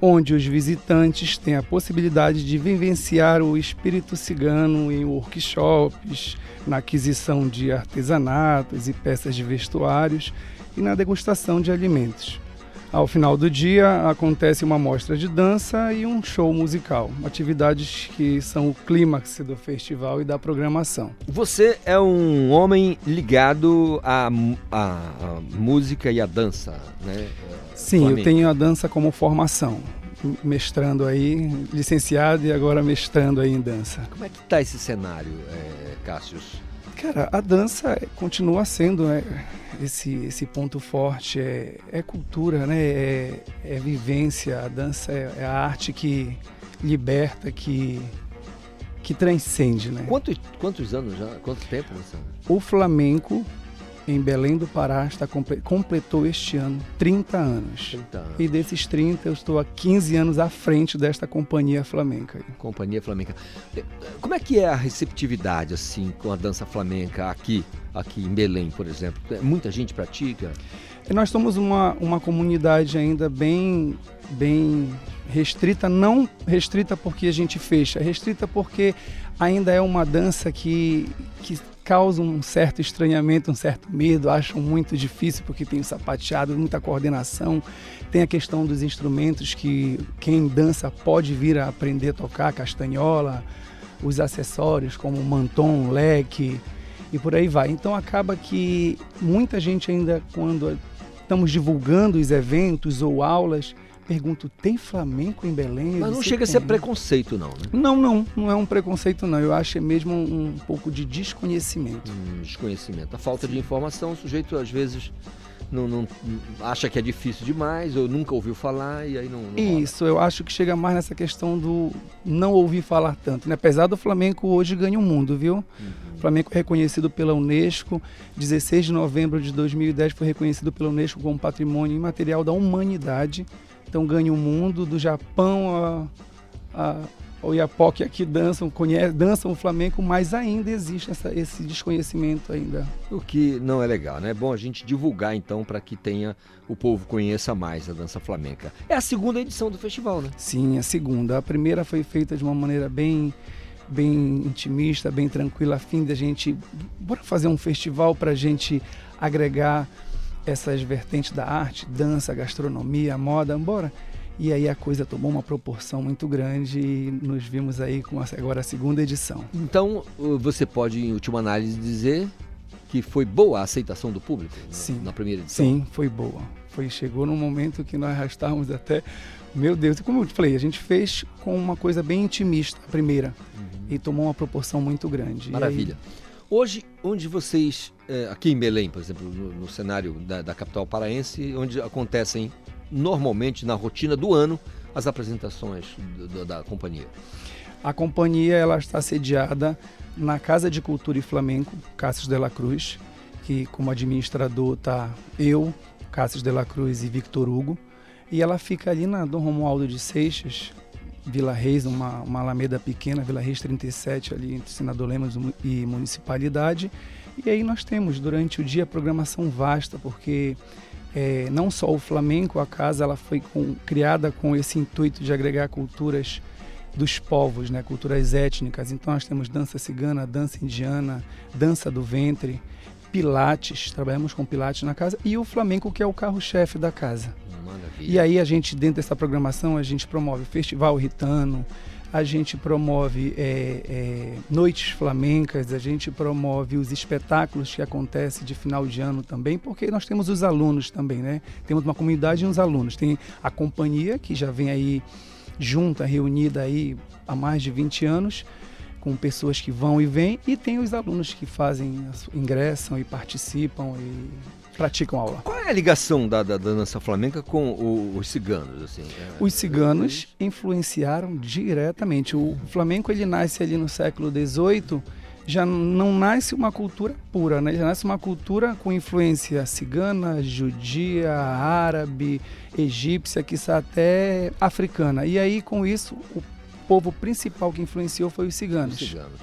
onde os visitantes têm a possibilidade de vivenciar o espírito cigano em workshops, na aquisição de artesanatos e peças de vestuários e na degustação de alimentos. Ao final do dia acontece uma mostra de dança e um show musical, atividades que são o clímax do festival e da programação. Você é um homem ligado à, à, à música e à dança, né? Sim, Flamengo. eu tenho a dança como formação, mestrando aí, licenciado e agora mestrando aí em dança. Como é que está esse cenário, é, Cássius? Cara, a dança continua sendo né, esse, esse ponto forte, é, é cultura, né? É, é, vivência, a dança é, é, a arte que liberta, que, que transcende, né? Quantos, quantos anos já? Quanto tempo você? O flamenco em Belém do Pará está completou este ano 30 anos. 30 anos. E desses 30 eu estou há 15 anos à frente desta companhia flamenca. Companhia flamenca. Como é que é a receptividade assim com a dança flamenca aqui, aqui em Belém, por exemplo? Muita gente pratica? E nós somos uma, uma comunidade ainda bem bem restrita, não restrita porque a gente fecha, restrita porque ainda é uma dança que, que causa um certo estranhamento, um certo medo, acham muito difícil porque tem o sapateado, muita coordenação, tem a questão dos instrumentos que quem dança pode vir a aprender a tocar, castanhola, os acessórios como manton, leque e por aí vai. Então acaba que muita gente ainda quando estamos divulgando os eventos ou aulas, pergunto, tem flamenco em Belém? Mas não chega a ser preconceito, não, né? Não, não, não é um preconceito, não. Eu acho é mesmo um, um pouco de desconhecimento. Hum, desconhecimento. A falta Sim. de informação, o sujeito às vezes não, não, acha que é difícil demais ou nunca ouviu falar e aí não. não Isso, eu acho que chega mais nessa questão do não ouvir falar tanto. Né? Apesar do Flamengo hoje ganha o um mundo, viu? Uhum. O Flamengo é reconhecido pela Unesco. 16 de novembro de 2010 foi reconhecido pela Unesco como patrimônio imaterial da humanidade. Então ganha o mundo, do Japão a, a, ao Iapoque aqui dançam, conhece, dançam o flamenco, mas ainda existe essa, esse desconhecimento ainda. O que não é legal, né? É bom a gente divulgar então para que tenha o povo conheça mais a dança flamenca. É a segunda edição do festival, né? Sim, a segunda. A primeira foi feita de uma maneira bem bem intimista, bem tranquila, a fim de a gente bora fazer um festival para a gente agregar essas vertentes da arte, dança, gastronomia, moda, embora. E aí a coisa tomou uma proporção muito grande e nos vimos aí com agora a segunda edição. Então você pode, em última análise, dizer que foi boa a aceitação do público Sim. na, primeira edição? Sim, foi boa. Foi, chegou num momento que nós arrastávamos até. Meu Deus, como eu te falei, a gente fez com uma coisa bem intimista a primeira uhum. e tomou uma proporção muito grande. Maravilha. Hoje, onde vocês, é, aqui em Belém, por exemplo, no, cenário da, da, capital paraense, onde acontecem normalmente na rotina do ano as apresentações do, da companhia? A companhia ela está sediada na Casa de Cultura e Flamenco, Cássio de la Cruz, que como administrador está eu, Cássio de la Cruz e Victor Hugo, e ela fica ali na Dom Romualdo de Seixas, Vila Reis, uma, uma alameda pequena, Vila Reis 37, ali entre Senador Lemos e Municipalidade. E aí nós temos durante o dia programação vasta, porque é, não só o flamenco, a casa ela foi com, criada com esse intuito de agregar culturas dos povos, né, culturas étnicas. Então nós temos dança cigana, dança indiana, dança do ventre, pilates, trabalhamos com pilates na casa e o flamenco que é o carro-chefe da casa. Maravilha. E aí a gente dentro dessa programação a gente promove o festival ritano, a gente promove é, é, noites flamencas, a gente promove os espetáculos que acontecem de final de ano também, porque nós temos os alunos também, né? Temos uma comunidade e uns alunos. Tem a companhia que já vem aí junta, reunida aí há mais de 20 anos, com pessoas que vão e vêm, e tem os alunos que fazem, ingressam e participam e praticam aula. Qual é a ligação da, da, da dança flamenca com o, os ciganos? Assim? É, os ciganos influenciaram diretamente. O flamenco ele nasce ali no século XVIII, já não nasce uma cultura pura, né? já nasce uma cultura com influência cigana, judia, árabe, egípcia, que está até africana. E aí, com isso, o povo principal que influenciou foi os ciganos. Os ciganos.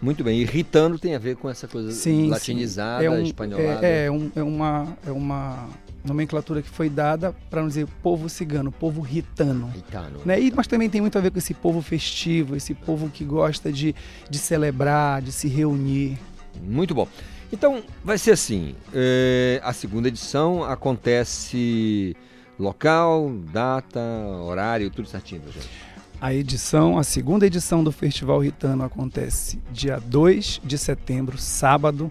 Muito bem, e ritano tem a ver com essa coisa sim, latinizada, sim. É um, espanholada. É, é, um, é, uma, é uma nomenclatura que foi dada para não dizer povo cigano, povo ritano. Ritano. Né? E, mas também tem muito a ver com esse povo festivo, esse povo que gosta de, de celebrar, de se reunir. Muito bom. Então, vai ser assim: é, a segunda edição acontece local, data, horário, tudo certinho gente. A edição, a segunda edição do Festival Ritano acontece dia 2 de setembro, sábado,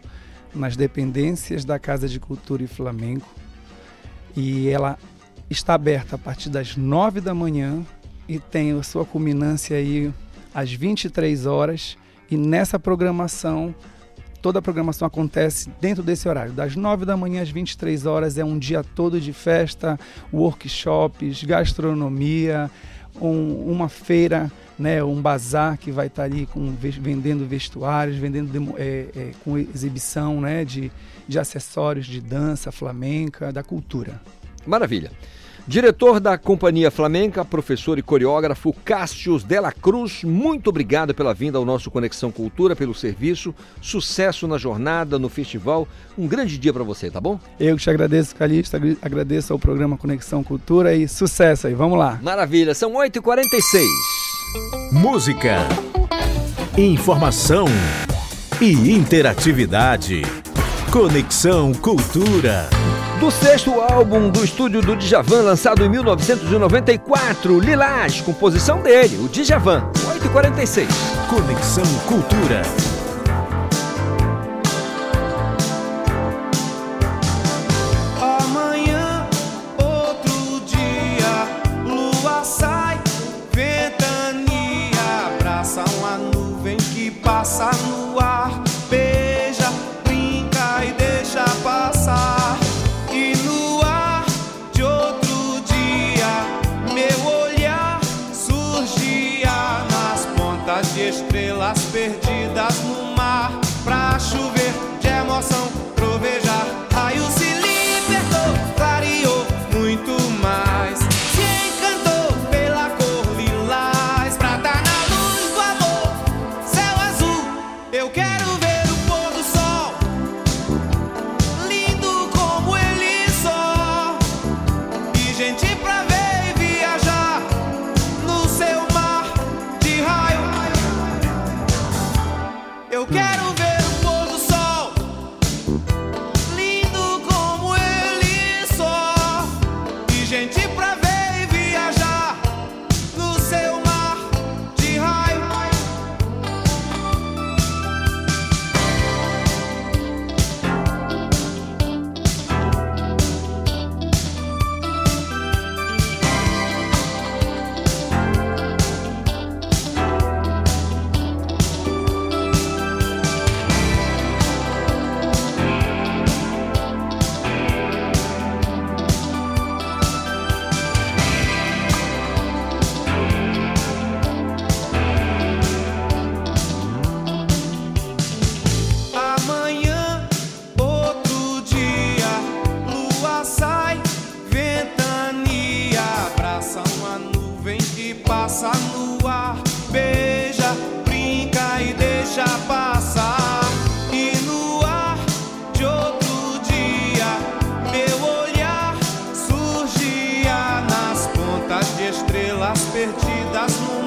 nas dependências da Casa de Cultura e Flamenco. E ela está aberta a partir das 9 da manhã e tem a sua culminância aí às 23 horas. E nessa programação, toda a programação acontece dentro desse horário. Das 9 da manhã às 23 horas é um dia todo de festa, workshops, gastronomia, um, uma feira, né, um bazar que vai estar ali com, vendendo vestuários, vendendo é, é, com exibição né, de, de acessórios de dança flamenca, da cultura. Maravilha. Diretor da Companhia Flamenca, professor e coreógrafo Cássio Dela Cruz, muito obrigado pela vinda ao nosso Conexão Cultura, pelo serviço. Sucesso na jornada, no festival. Um grande dia para você, tá bom? Eu que te agradeço, Calixto, agradeço ao programa Conexão Cultura e sucesso aí. Vamos lá. Maravilha, são 8h46. Música, informação e interatividade. Conexão Cultura. Do sexto álbum do estúdio do Djavan, lançado em 1994, Lilás, composição dele, o Djavan, 8h46. Conexão Cultura. vidas perdidas no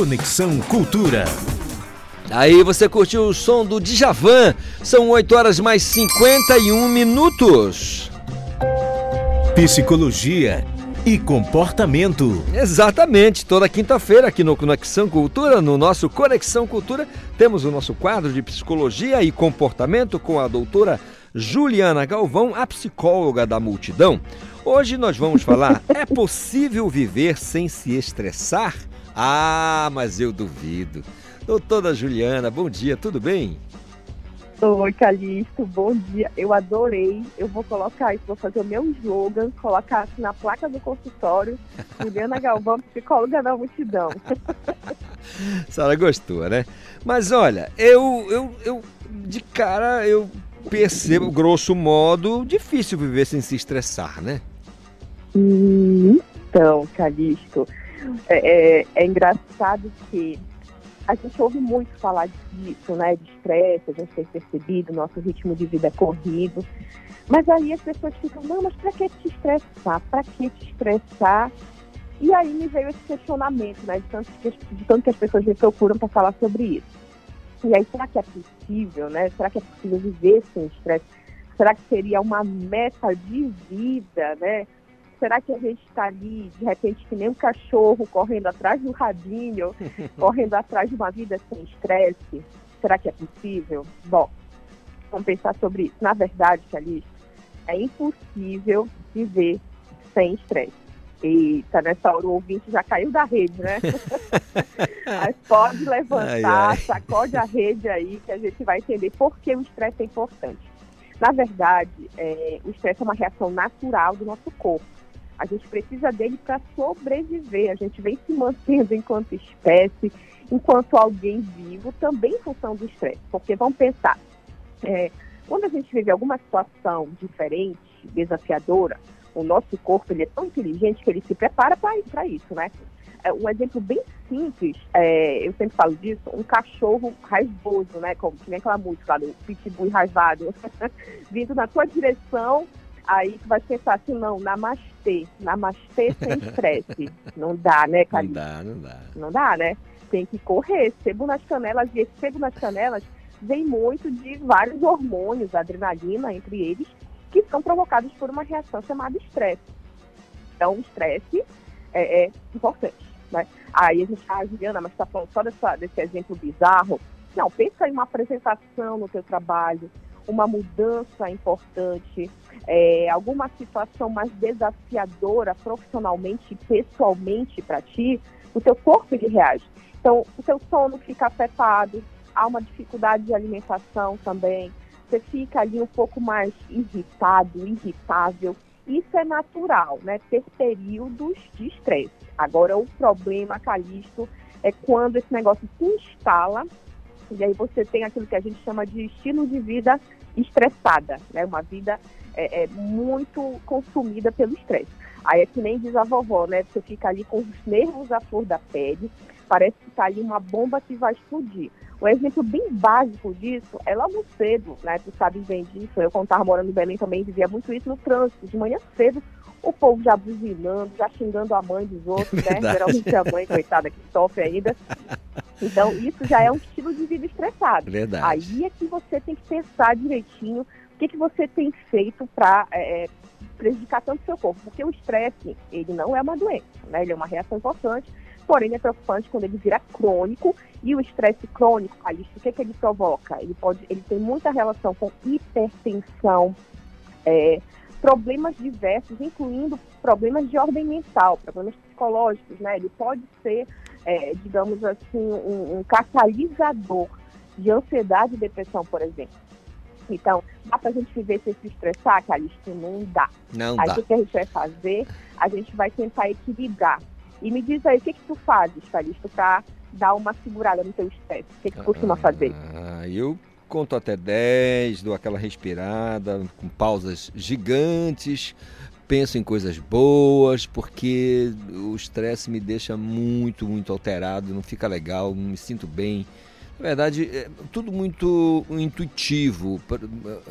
Conexão Cultura. Aí você curtiu o som do Djavan. São 8 horas mais 51 minutos. Psicologia e comportamento. Exatamente, toda quinta-feira aqui no Conexão Cultura, no nosso Conexão Cultura, temos o nosso quadro de psicologia e comportamento com a doutora Juliana Galvão, a psicóloga da multidão. Hoje nós vamos falar: é possível viver sem se estressar? Ah, mas eu duvido. Doutora Juliana, bom dia, tudo bem? Oi, Calixto, bom dia. Eu adorei. Eu vou colocar isso, vou fazer o meu slogan, colocar assim na placa do consultório. Juliana Galvão, psicóloga da multidão. A senhora gostou, né? Mas olha, eu, eu, eu de cara eu percebo, grosso modo, difícil viver sem se estressar, né? Então, Calixto, é, é- é engraçado que a gente ouve muito falar disso, né? De estresse, a gente tem percebido, nosso ritmo de vida é corrido. Mas aí as pessoas ficam, não, mas pra que te estressar? Pra que te estressar? E aí me veio esse questionamento, né? De tanto que, de tanto que as pessoas me procuram para falar sobre isso. E aí, será que é possível, né? Será que é possível viver sem estresse? Será que seria uma meta de vida, né? Será que a gente está ali, de repente, que nem um cachorro correndo atrás do rabinho, correndo atrás de uma vida sem estresse? Será que é possível? Bom, vamos pensar sobre isso. Na verdade, Calixto, é impossível viver sem estresse. Eita, nessa hora o ouvinte já caiu da rede, né? Mas pode levantar, Ai, ai. sacode a rede aí, que a gente vai entender por que o estresse é importante. Na verdade, é, o estresse é uma reação natural do nosso corpo. A gente precisa dele para sobreviver. A gente vem se mantendo enquanto espécie, enquanto alguém vivo, também em função do estresse. Porque vamos pensar, é, quando a gente vive alguma situação diferente, desafiadora, o nosso corpo ele é tão inteligente que ele se prepara para isso, né? É, um exemplo bem simples, é, eu sempre falo disso, um cachorro raivoso, né? Como que nem aquela música lá do Pitbull raivado, vindo na tua direção, aí tu vai pensar assim, não, namastê, namastê sem estresse. Não dá, né, Não Calixto? dá, não dá. Não dá, né? Tem que correr, sebo nas canelas, e esse sebo nas canelas vem muito de vários hormônios, adrenalina entre eles, que são provocados por uma reação chamada estresse. Então, o estresse é, é importante, né? Aí a gente ah, Juliana, mas está falando só dessa, desse exemplo bizarro. Não, pensa em uma apresentação no teu trabalho, uma mudança importante, é, alguma situação mais desafiadora profissionalmente e pessoalmente para ti, o teu corpo ele reage. Então, o teu sono fica afetado, há uma dificuldade de alimentação também, você fica ali um pouco mais irritado, irritável. Isso é natural, né? Ter períodos de estresse. Agora, o problema, Calixto, é quando esse negócio se instala e aí você tem aquilo que a gente chama de estilo de vida estressada, né? Uma vida é, é muito consumida pelo estresse. Aí é que nem diz a vovó, né? Você fica ali com os nervos à flor da pele, parece que está ali uma bomba que vai explodir. Um exemplo bem básico disso é logo cedo, né? Tu sabe bem disso. Eu, quando estava morando em Belém, também vivia muito isso no trânsito. De manhã cedo, o povo já buzinando, já xingando a mãe dos outros, né? Geralmente a mãe, coitada, que sofre ainda. Então, isso já é um estilo de vida estressado. Verdade. Aí é que você tem que pensar direitinho que, que você tem feito para é, prejudicar tanto o seu corpo. Porque o estresse, ele não é uma doença, né? Ele é uma reação importante, porém é preocupante quando ele vira crônico. E o estresse crônico, Calixto, o que, que ele provoca? Ele, pode, ele tem muita relação com hipertensão, é, problemas diversos, incluindo problemas de ordem mental, problemas psicológicos, né? Ele pode ser, é, digamos assim, um, um catalisador de ansiedade e depressão, por exemplo. Então, dá pra gente viver sem se estressar, Calixto? Não dá. Não aí dá. o que a gente vai fazer? A gente vai tentar equilibrar. E me diz aí, o que que tu fazes, Calixto, pra dar uma segurada no teu estresse? O que que tu costuma fazer? Ah, eu conto até 10, dou aquela respirada, com pausas gigantes, penso em coisas boas, porque o estresse me deixa muito, muito alterado, não fica legal, não me sinto bem. Na verdade, é tudo muito intuitivo,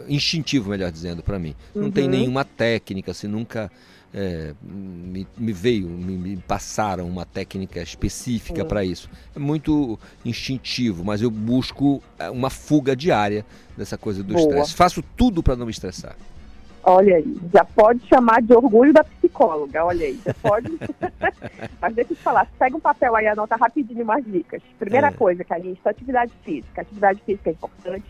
instintivo, melhor dizendo, para mim. Não tem Uhum. nenhuma técnica, assim, nunca é, me, me veio, me, me passaram uma técnica específica Uhum. para isso. É muito instintivo, mas eu busco é, uma fuga diária dessa coisa do estresse. Faço tudo para não me estressar. Olha aí, já pode chamar de orgulho da psicóloga, olha aí, já pode. Mas deixa eu te falar, pega um papel aí, anota rapidinho umas dicas. Primeira É. coisa, Calixto, atividade física. Atividade física é importante,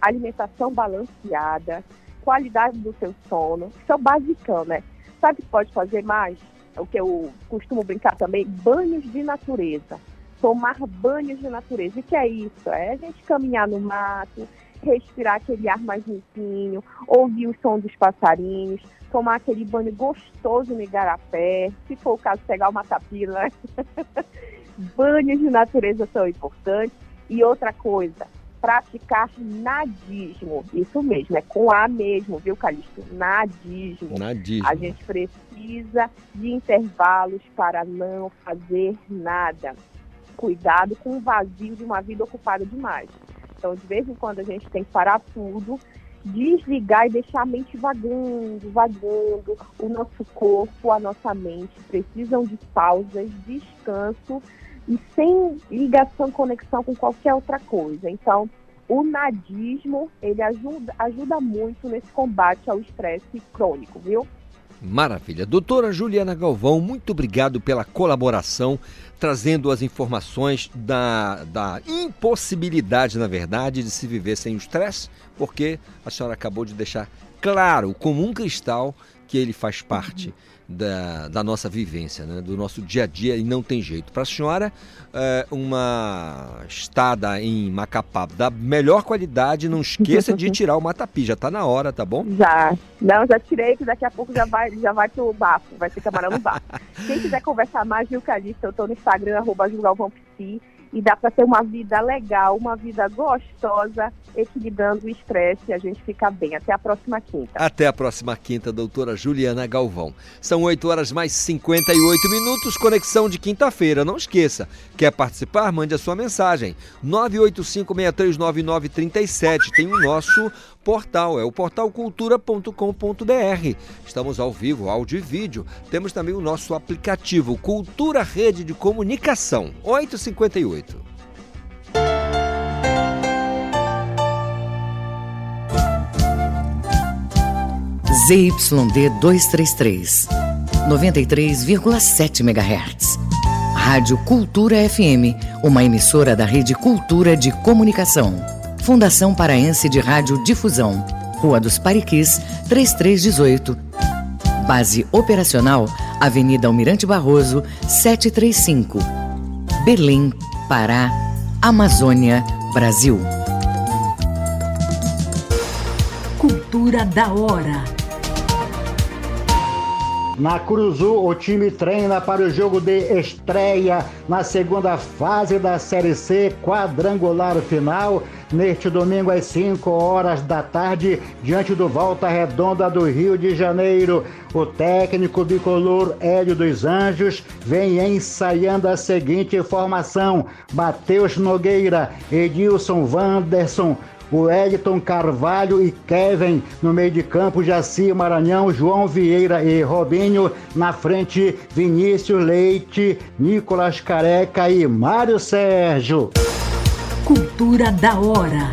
alimentação balanceada, qualidade do seu sono, isso é o basicão, né? Sabe o que pode fazer mais? O que eu costumo brincar também? Banhos de natureza. Tomar banhos de natureza. O que é isso? É a gente caminhar no mato, respirar aquele ar mais limpinho, ouvir o som dos passarinhos, tomar aquele banho gostoso no igarapé, se for o caso, pegar uma tapila. Banhos de natureza são importantes. E outra coisa, praticar nadismo. Isso mesmo, é com A mesmo, viu, Calixto? Nadismo. Nadismo. A gente precisa de intervalos para não fazer nada. Cuidado com o vazio de uma vida ocupada demais. Então, de vez em quando, a gente tem que parar tudo, desligar e deixar a mente vagando, vagando. O nosso corpo, a nossa mente precisam de pausas, descanso e sem ligação, conexão com qualquer outra coisa. Então, o nadismo, ele ajuda, ajuda muito nesse combate ao estresse crônico, viu? Maravilha. Doutora Juliana Galvão, muito obrigado pela colaboração, trazendo as informações da, da impossibilidade, na verdade, de se viver sem o estresse, porque a senhora acabou de deixar claro, como um cristal, que ele faz parte da, da nossa vivência, né? do nosso dia a dia, e não tem jeito. Para a senhora, é, uma estada em Macapá da melhor qualidade, não esqueça de tirar o matapi, já está na hora, tá bom? Já. Não, já tirei, que daqui a pouco já vai, já vai pro bafo, vai ser camarão no bafo. Quem quiser conversar mais, viu, Calista, eu tô no Instagram, arroba julgalvãopsi, e dá para ter uma vida legal, uma vida gostosa, equilibrando o estresse e a gente fica bem. Até a próxima quinta. Até a próxima quinta, doutora Juliana Galvão. São 8 horas mais 58 minutos, conexão de quinta-feira. Não esqueça, quer participar? Mande a sua mensagem. 985639937. Tem o nosso portal, é o portalcultura.com.br. Estamos ao vivo, áudio e vídeo. Temos também o nosso aplicativo Cultura Rede de Comunicação. 858. ZYD 233, 93,7 MHz. Rádio Cultura FM, uma emissora da Rede Cultura de Comunicação. Fundação Paraense de Rádio Difusão. Rua dos Pariquis, 3318. Base operacional, Avenida Almirante Barroso, 735. Belém, Pará, Amazônia, Brasil. Cultura da hora. Na Cruzu, o time treina para o jogo de estreia na segunda fase da Série C, quadrangular final, neste domingo às 5 horas da tarde, diante do Volta Redonda do Rio de Janeiro. O técnico bicolor Hélio dos Anjos vem ensaiando a seguinte formação: Matheus Nogueira, Edilson Wanderson, o Edson Carvalho e Kevin no meio de campo, Jaci Maranhão, João Vieira e Robinho na frente, Vinícius Leite, Nicolas Careca e Mário Sérgio. Cultura da hora.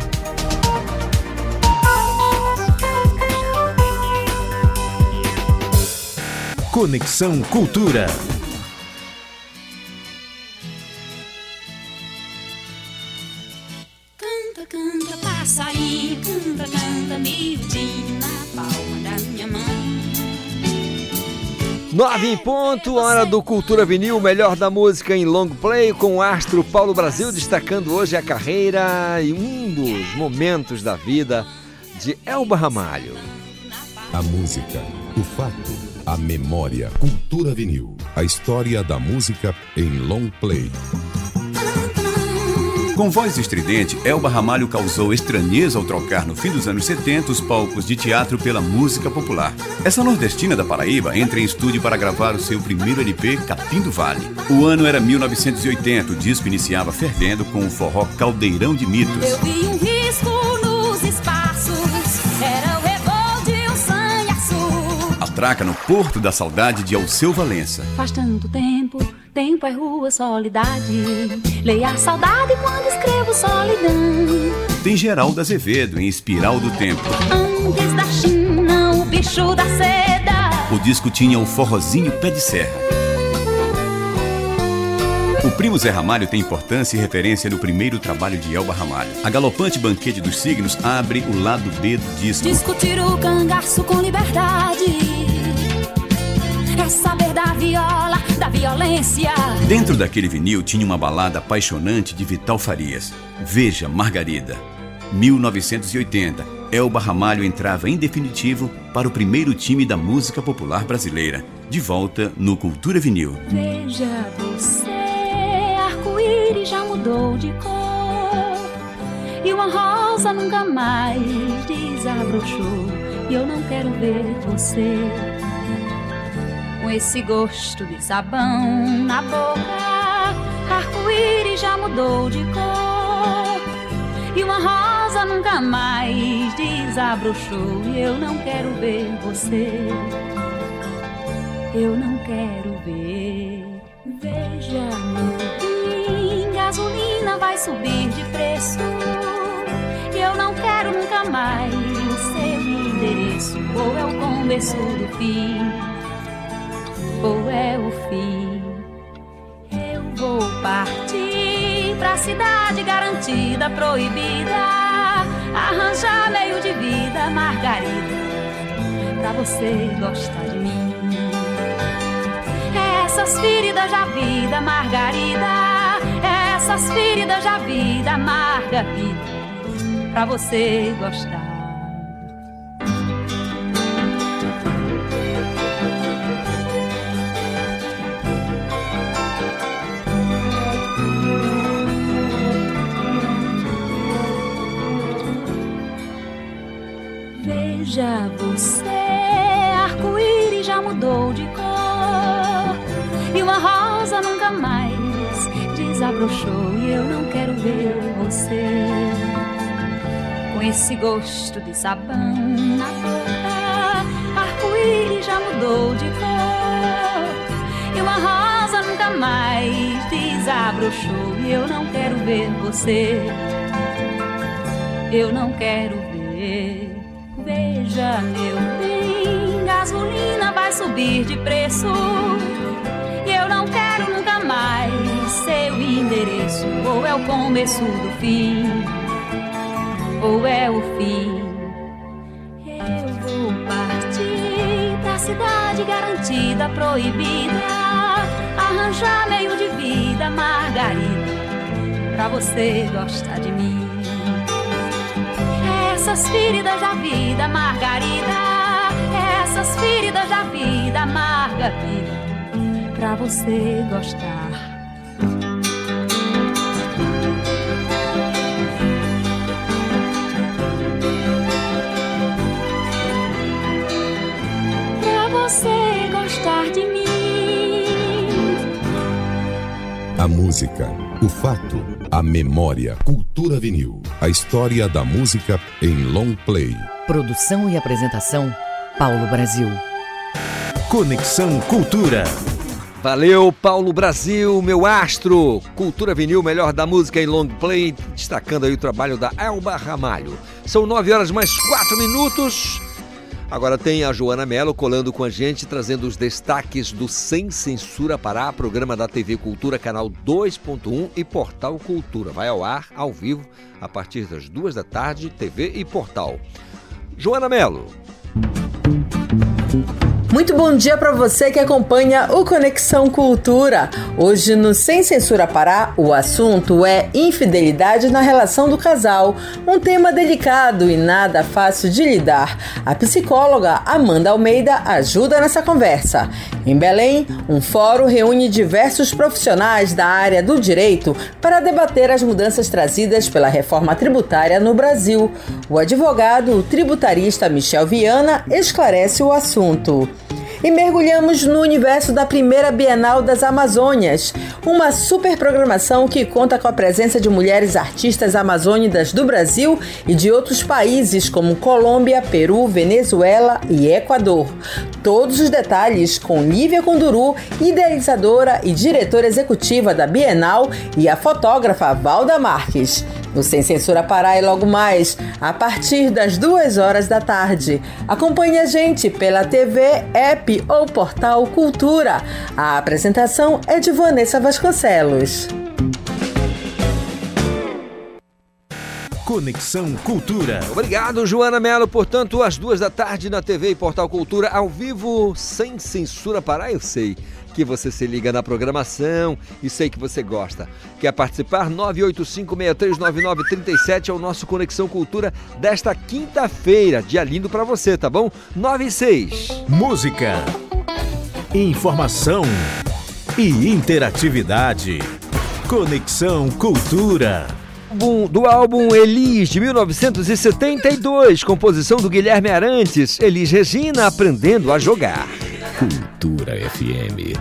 Conexão Cultura. Nove em ponto, hora do Cultura Vinil, melhor da música em long play, com o astro Paulo Brasil destacando hoje a carreira e um dos momentos da vida de Elba Ramalho. A música, o fato, a memória. Cultura vinil. A história da música em long play. Com voz estridente, Elba Ramalho causou estranheza ao trocar no fim dos anos 70 os palcos de teatro pela música popular. Essa nordestina da Paraíba entra em estúdio para gravar o seu primeiro LP, Capim do Vale. O ano era 1980, o disco iniciava fervendo com o forró Caldeirão de Mitos. Eu vi um risco nos espaços, era o um sanhaçu. Atraca no Porto da Saudade de Alceu Valença. Faz tanto tempo, tempo é rua, solidade. Leia a saudade quando escrevo solidão. Tem Geraldo Azevedo em Espiral do Tempo. Antes da China, o bicho da seda. O disco tinha o forrozinho pé de serra. O primo Zé Ramalho tem importância e referência no primeiro trabalho de Elba Ramalho. A galopante banquete dos signos abre o lado B do disco. Discutir o cangaço com liberdade. É saber da viola, da violência. Dentro daquele vinil tinha uma balada apaixonante de Vital Farias. Veja, Margarida. 1980, Elba Ramalho entrava em definitivo para o primeiro time da música popular brasileira. De volta no Cultura Vinil. Veja você, arco-íris já mudou de cor. E uma rosa nunca mais desabrochou. E eu não quero ver você com esse gosto de sabão na boca. Arco-íris já mudou de cor. E uma rosa nunca mais desabrochou. E eu não quero ver você. Eu não quero ver. Veja, meu bem, gasolina vai subir de preço. E eu não quero nunca mais seu endereço. Ou é o começo do fim, ou é o fim. Eu vou partir pra cidade garantida, proibida. Arranjar meio de vida, Margarida, pra você gostar de mim. Essas feridas já vida, Margarida. Essas feridas já vida, Margarida, pra você gostar. Veja você, arco-íris já mudou de cor. E uma rosa nunca mais desabrochou. E eu não quero ver você com esse gosto de sabão na boca. Arco-íris já mudou de cor. E uma rosa nunca mais desabrochou. E eu não quero ver você. Eu não quero ver. Veja, meu bem, gasolina vai subir de preço. E eu não quero nunca mais seu endereço. Ou é o começo do fim, ou é o fim. Eu vou partir pra cidade garantida, proibida. Arranjar meio de vida, Margarida, pra você gostar de mim. Essas feridas da vida, Margarida. Essas feridas da vida, Margarida, pra você gostar. Você gostar de mim. A música, o fato, a memória. Cultura Vinil. A história da música em long play. Produção e apresentação, Paulo Brasil. Conexão Cultura. Valeu, Paulo Brasil, meu astro. Cultura Vinil, melhor da música em long play, destacando aí o trabalho da Elba Ramalho. São nove horas mais quatro minutos. Agora tem a Joana Mello colando com a gente, trazendo os destaques do Sem Censura Pará, programa da TV Cultura, canal 2.1 e Portal Cultura. Vai ao ar, ao vivo, a partir das duas da tarde, TV e Portal. Joana Mello. Muito bom dia para você que acompanha o Conexão Cultura. Hoje no Sem Censura Pará, o assunto é infidelidade na relação do casal, um tema delicado e nada fácil de lidar. A psicóloga Amanda Almeida ajuda nessa conversa. Em Belém, um fórum reúne diversos profissionais da área do direito para debater as mudanças trazidas pela reforma tributária no Brasil. O advogado o tributarista Michel Viana esclarece o assunto e mergulhamos no universo da primeira Bienal das Amazônias, uma super programação que conta com a presença de mulheres artistas amazônidas do Brasil e de outros países como Colômbia, Peru, Venezuela e Equador. Todos os detalhes com Lívia Conduru, idealizadora e diretora executiva da Bienal, e a fotógrafa Valda Marques. No Sem Censura Pará e logo mais, a partir das duas horas da tarde. Acompanhe a gente pela TV, app ou portal Cultura. A apresentação é de Vanessa Vasconcelos. Conexão Cultura. Obrigado, Joana Mello. Portanto, às duas da tarde na TV e Portal Cultura, ao vivo, sem censura Pará, eu sei que você se liga na programação e sei que você gosta. Quer participar? 985639937 é o nosso Conexão Cultura desta quinta-feira. Dia lindo para você, tá bom? 96. Música, informação e interatividade. Conexão Cultura. Do álbum Elis de 1972, composição do Guilherme Arantes, Elis Regina aprendendo a jogar. Cultura FM.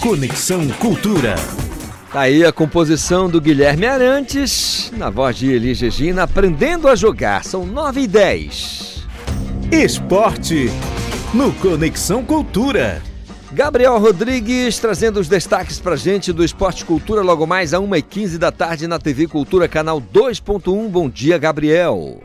Conexão Cultura. Tá aí a composição do Guilherme Arantes, na voz de Elis Regina, aprendendo a jogar. São 9 e 10. Esporte no Conexão Cultura. Gabriel Rodrigues trazendo os destaques pra gente do Esporte Cultura logo mais a 1h15 da tarde na TV Cultura, canal 2.1. Bom dia, Gabriel.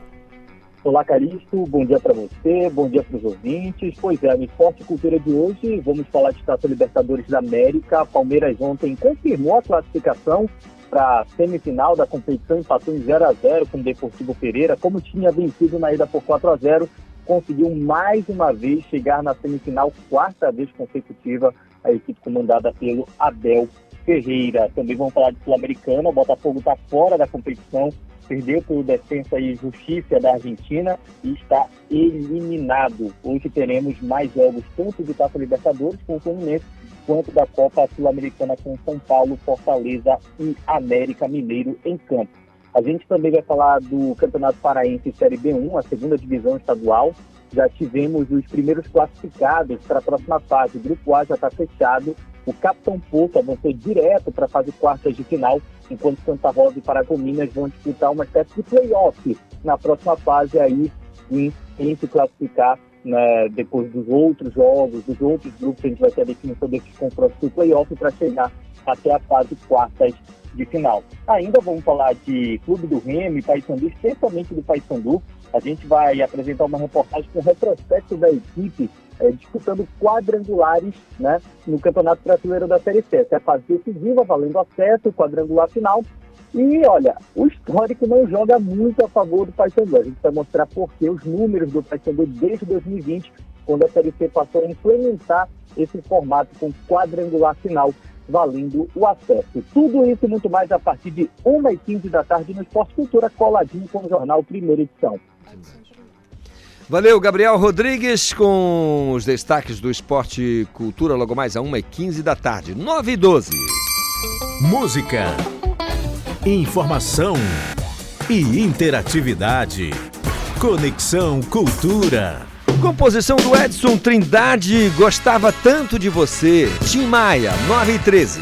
Olá, Caristo. Bom dia para você, bom dia para os ouvintes. Pois é, no Esporte Cultura de hoje, vamos falar de Taça Libertadores da América. Palmeiras ontem confirmou a classificação para a semifinal da competição, empatou em 0 a 0 com o Deportivo Pereira. Como tinha vencido na ida por 4 a 0 conseguiu mais uma vez chegar na semifinal, quarta vez consecutiva, a equipe comandada pelo Abel Ferreira. Também vamos falar de Sul-Americana, o Botafogo está fora da competição, perdeu pelo Defensa e Justiça da Argentina e está eliminado. Hoje teremos mais jogos, tanto de Taça Libertadores com o Fluminense, quanto da Copa Sul-Americana com São Paulo, Fortaleza e América Mineiro em campo. A gente também vai falar do Campeonato Paraense Série B1, a segunda divisão estadual. Já tivemos os primeiros classificados para a próxima fase. O Grupo A já está fechado. O Capitão Porto avançou direto para a fase quartas de final, enquanto Santa Rosa e Paragominas vão disputar uma espécie de play-off na próxima fase aí, em quem se classificar né, depois dos outros jogos, dos outros grupos, a gente vai ter a definição desses confrontos do play-off para chegar até a fase quartas de final. Ainda vamos falar de Clube do Remo e Paysandu, especialmente do Paysandu. A gente vai apresentar uma reportagem com retrospecto da equipe é, disputando quadrangulares né, no Campeonato Brasileiro da Série C. Essa é a fase decisiva, valendo acesso, quadrangular final. E olha, o histórico não joga muito a favor do Paysandu. A gente vai mostrar por que os números do Paysandu desde 2020, quando a Série C passou a implementar esse formato com quadrangular final valendo o acesso. Tudo isso e muito mais a partir de 1h15 da tarde no Esporte Cultura, coladinho com o jornal Primeira Edição. Valeu, Gabriel Rodrigues, com os destaques do Esporte Cultura, logo mais a 1h15 da tarde, 9 e 12. Música, informação e interatividade. Conexão Cultura. Composição do Edson Trindade, gostava tanto de você. Tim Maia, 9 e 13.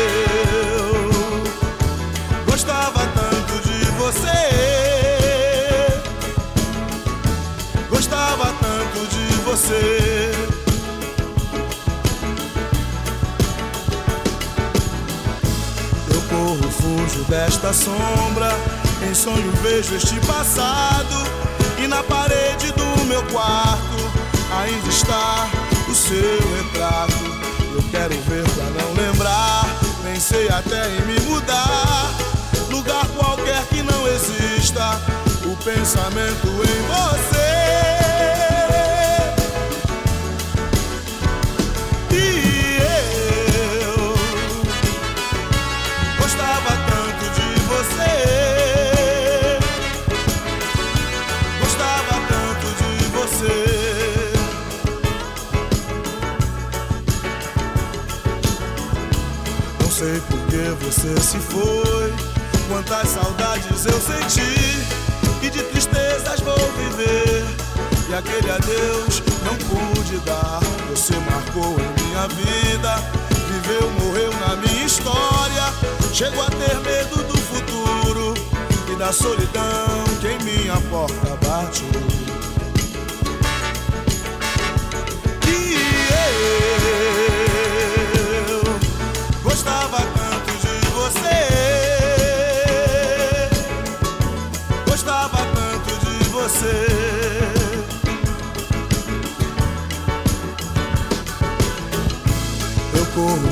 você. Gostava tanto de você. Eu corro, fujo desta sombra. Em sonho vejo este passado. E na parede do meu quarto ainda está o seu retrato. Eu quero ver pra não lembrar. Pensei até em me mudar. Pensamento em você. E eu gostava tanto de você. Gostava tanto de você. Não sei por que você se foi. Quantas saudades eu senti. Aquele adeus não pude dar. Você marcou em minha vida. Viveu, morreu na minha história. Chego a ter medo do futuro e da solidão que em minha porta bate. E eu gostava tanto de você. Gostava tanto de você.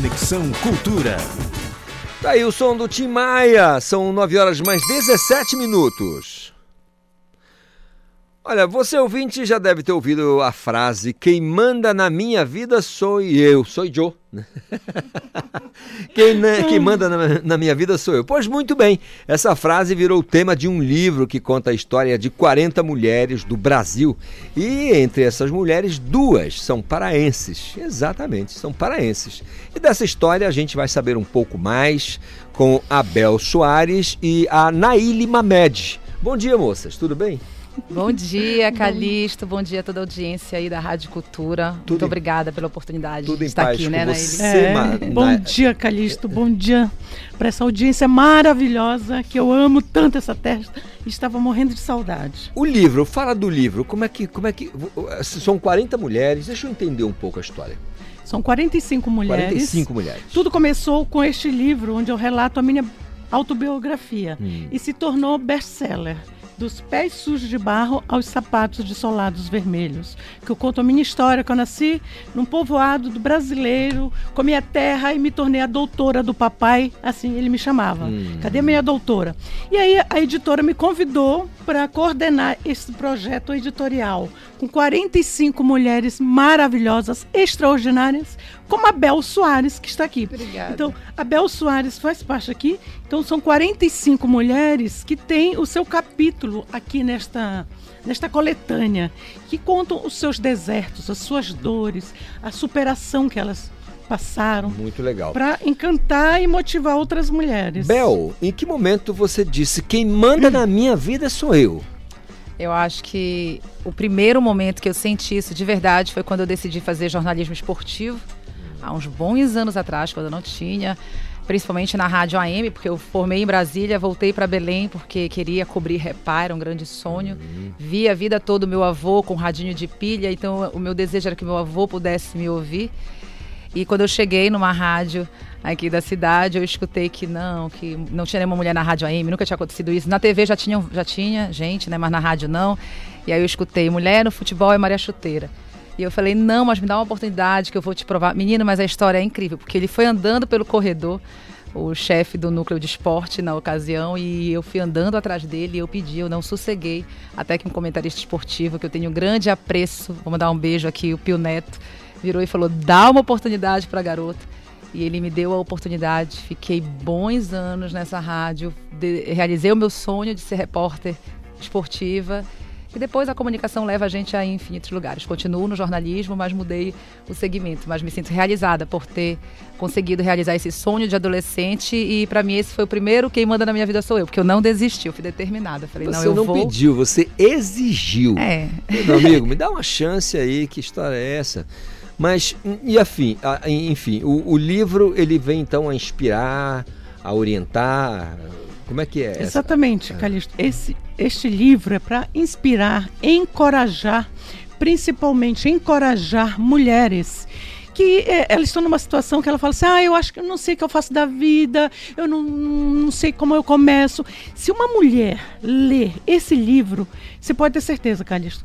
Conexão Cultura. Tá aí o som do Tim Maia. São 9 horas mais 17 minutos. Olha, você ouvinte já deve ter ouvido a frase: Quem manda na minha vida sou eu, sou Joe. quem, na- quem manda na, na minha vida sou eu. Pois muito bem, essa frase virou tema de um livro que conta a história de 40 mulheres do Brasil. E entre essas mulheres, duas são paraenses. Exatamente, são paraenses. E dessa história a gente vai saber um pouco mais com a Bel Soares e a Naíli Mamed. Bom dia, moças, tudo bem? Bom dia, Calixto. Bom dia a toda a audiência aí da Rádio Cultura. Muito obrigada pela oportunidade tudo de em estar paz aqui, né, você? É, Bom dia, Calixto. Bom dia para essa audiência maravilhosa que eu amo tanto essa terra. Estava morrendo de saudade. O livro, fala do livro, como é que. Como é que são 40 mulheres, deixa eu entender um pouco a história. São 45 mulheres. 45 mulheres. Tudo começou com este livro, onde eu relato a minha autobiografia. Hum. E se tornou best-seller. Dos pés sujos de barro aos sapatos de solados vermelhos. Que eu conto a minha história, que eu nasci num povoado do brasileiro, com minha terra e me tornei a doutora do papai, assim ele me chamava. Hum. Cadê a minha doutora? E aí a editora me convidou para coordenar esse projeto editorial com 45 mulheres maravilhosas, extraordinárias, como a Bel Soares, que está aqui. Obrigada. Então, a Bel Soares faz parte aqui. Então, são 45 mulheres que têm o seu capítulo aqui nesta, nesta coletânea, que contam os seus desertos, as suas dores, a superação que elas passaram. Muito legal. Para encantar e motivar outras mulheres. Bel, em que momento você disse quem manda na minha vida sou eu? Eu acho que o primeiro momento que eu senti isso de verdade foi quando eu decidi fazer jornalismo esportivo, há uns bons anos atrás, quando eu não tinha, principalmente na rádio AM, porque eu formei em Brasília, voltei para Belém porque queria cobrir Repar, era um grande sonho. Vi a vida toda o meu avô com um radinho de pilha, então o meu desejo era que meu avô pudesse me ouvir. E quando eu cheguei numa rádio aqui da cidade, eu escutei que não, que não tinha nenhuma mulher na rádio AM, nunca tinha acontecido isso. Na TV já tinha, já tinha gente, né, mas na rádio não. E aí eu escutei, mulher no futebol é Maria Chuteira. E eu falei, não, mas me dá uma oportunidade que eu vou te provar. Menino, mas a história é incrível, porque ele foi andando pelo corredor, o chefe do núcleo de esporte na ocasião, e eu fui andando atrás dele eu pedi, eu não sosseguei, até que um comentarista esportivo, que eu tenho um grande apreço, vou mandar um beijo aqui, o Pio Neto, virou e falou, dá uma oportunidade para a garota. E ele me deu a oportunidade, fiquei bons anos nessa rádio, de- realizei o meu sonho de ser repórter esportiva. E depois a comunicação leva a gente a infinitos lugares. Continuo no jornalismo, mas mudei o segmento. Mas me sinto realizada por ter conseguido realizar esse sonho de adolescente. E para mim esse foi o primeiro quem manda na minha vida sou eu, porque eu não desisti, eu fui determinada. Falei, Você não, eu não vou. pediu, você exigiu. É. Meu amigo, me dá uma chance aí, que história é essa? Mas, e afim, enfim, o, o livro ele vem então a inspirar, a orientar. Como é que é? essa- Exatamente, Calixto. Esse, este livro é para inspirar, encorajar, principalmente encorajar mulheres que eh, elas estão numa situação que ela fala assim: ah, eu acho que eu não sei o que eu faço da vida, eu não, não sei como eu começo. Se uma mulher ler esse livro, você pode ter certeza, Calixto.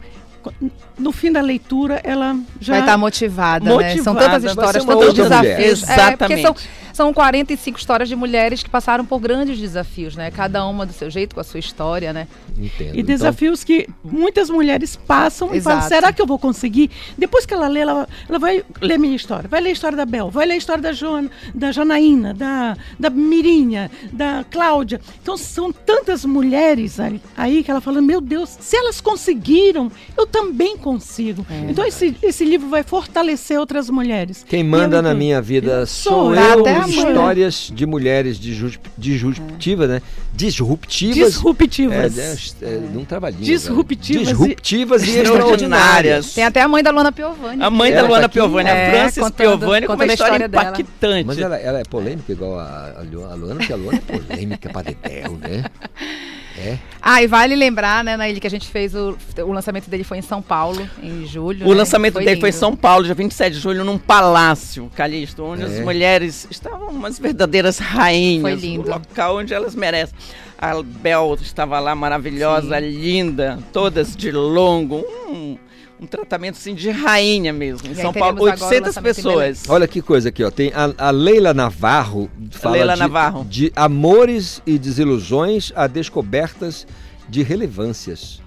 No fim da leitura, ela já Vai estar motivada, né? São tantas Motivada. histórias, tantos outra mulher. desafios. É, porque Exatamente. são, são 45 histórias de mulheres que passaram por grandes desafios, né? Cada uma do seu jeito, com a sua história, né? Entendo. E desafios que muitas mulheres passam e falam, Exato. será que eu vou conseguir? Depois que ela lê, ela, ela vai ler minha história, vai ler a história da Bel, vai ler a história da, Joana, da Janaína, da, da Mirinha, da Cláudia. Então são tantas mulheres aí, aí que ela fala, meu Deus, se elas conseguiram, eu também consigo. Então esse, esse livro vai fortalecer outras mulheres. Quem manda eu na minha vida Sou sou eu. eu, histórias de mulheres disru- disruptivas, né? Disruptivas. Disruptivas. É, é, é, num trabalhinho. Disruptivas velho. e- Disruptivas e extraordinárias. Tem até a mãe da Luana Piovani. A mãe da Ela Luana tá? Piovani, a É, Francis contando- Piovani, com uma história, história dela. impactante. Mas ela, ela é polêmica igual a, a Lu- a Luana, porque a Luana é polêmica pra dedéu, né? É. Ah, e vale lembrar, né, Naíli, que a gente fez o, o lançamento dele foi em São Paulo, em julho. O né? lançamento dele foi em lindo. São Paulo, dia 27 de julho, num palácio, Calixto, onde É. as mulheres estavam umas verdadeiras rainhas. Foi lindo. O local onde elas merecem. A Bel estava lá maravilhosa, linda, todas de longo. Um, um tratamento assim de rainha mesmo. Em São Paulo, teremos agora o 800 lançamento em pessoas. Olha que coisa aqui, ó. Tem a, a Leila Navarro fala Leila de, Navarro. de amores e desilusões a descobertas de relevâncias.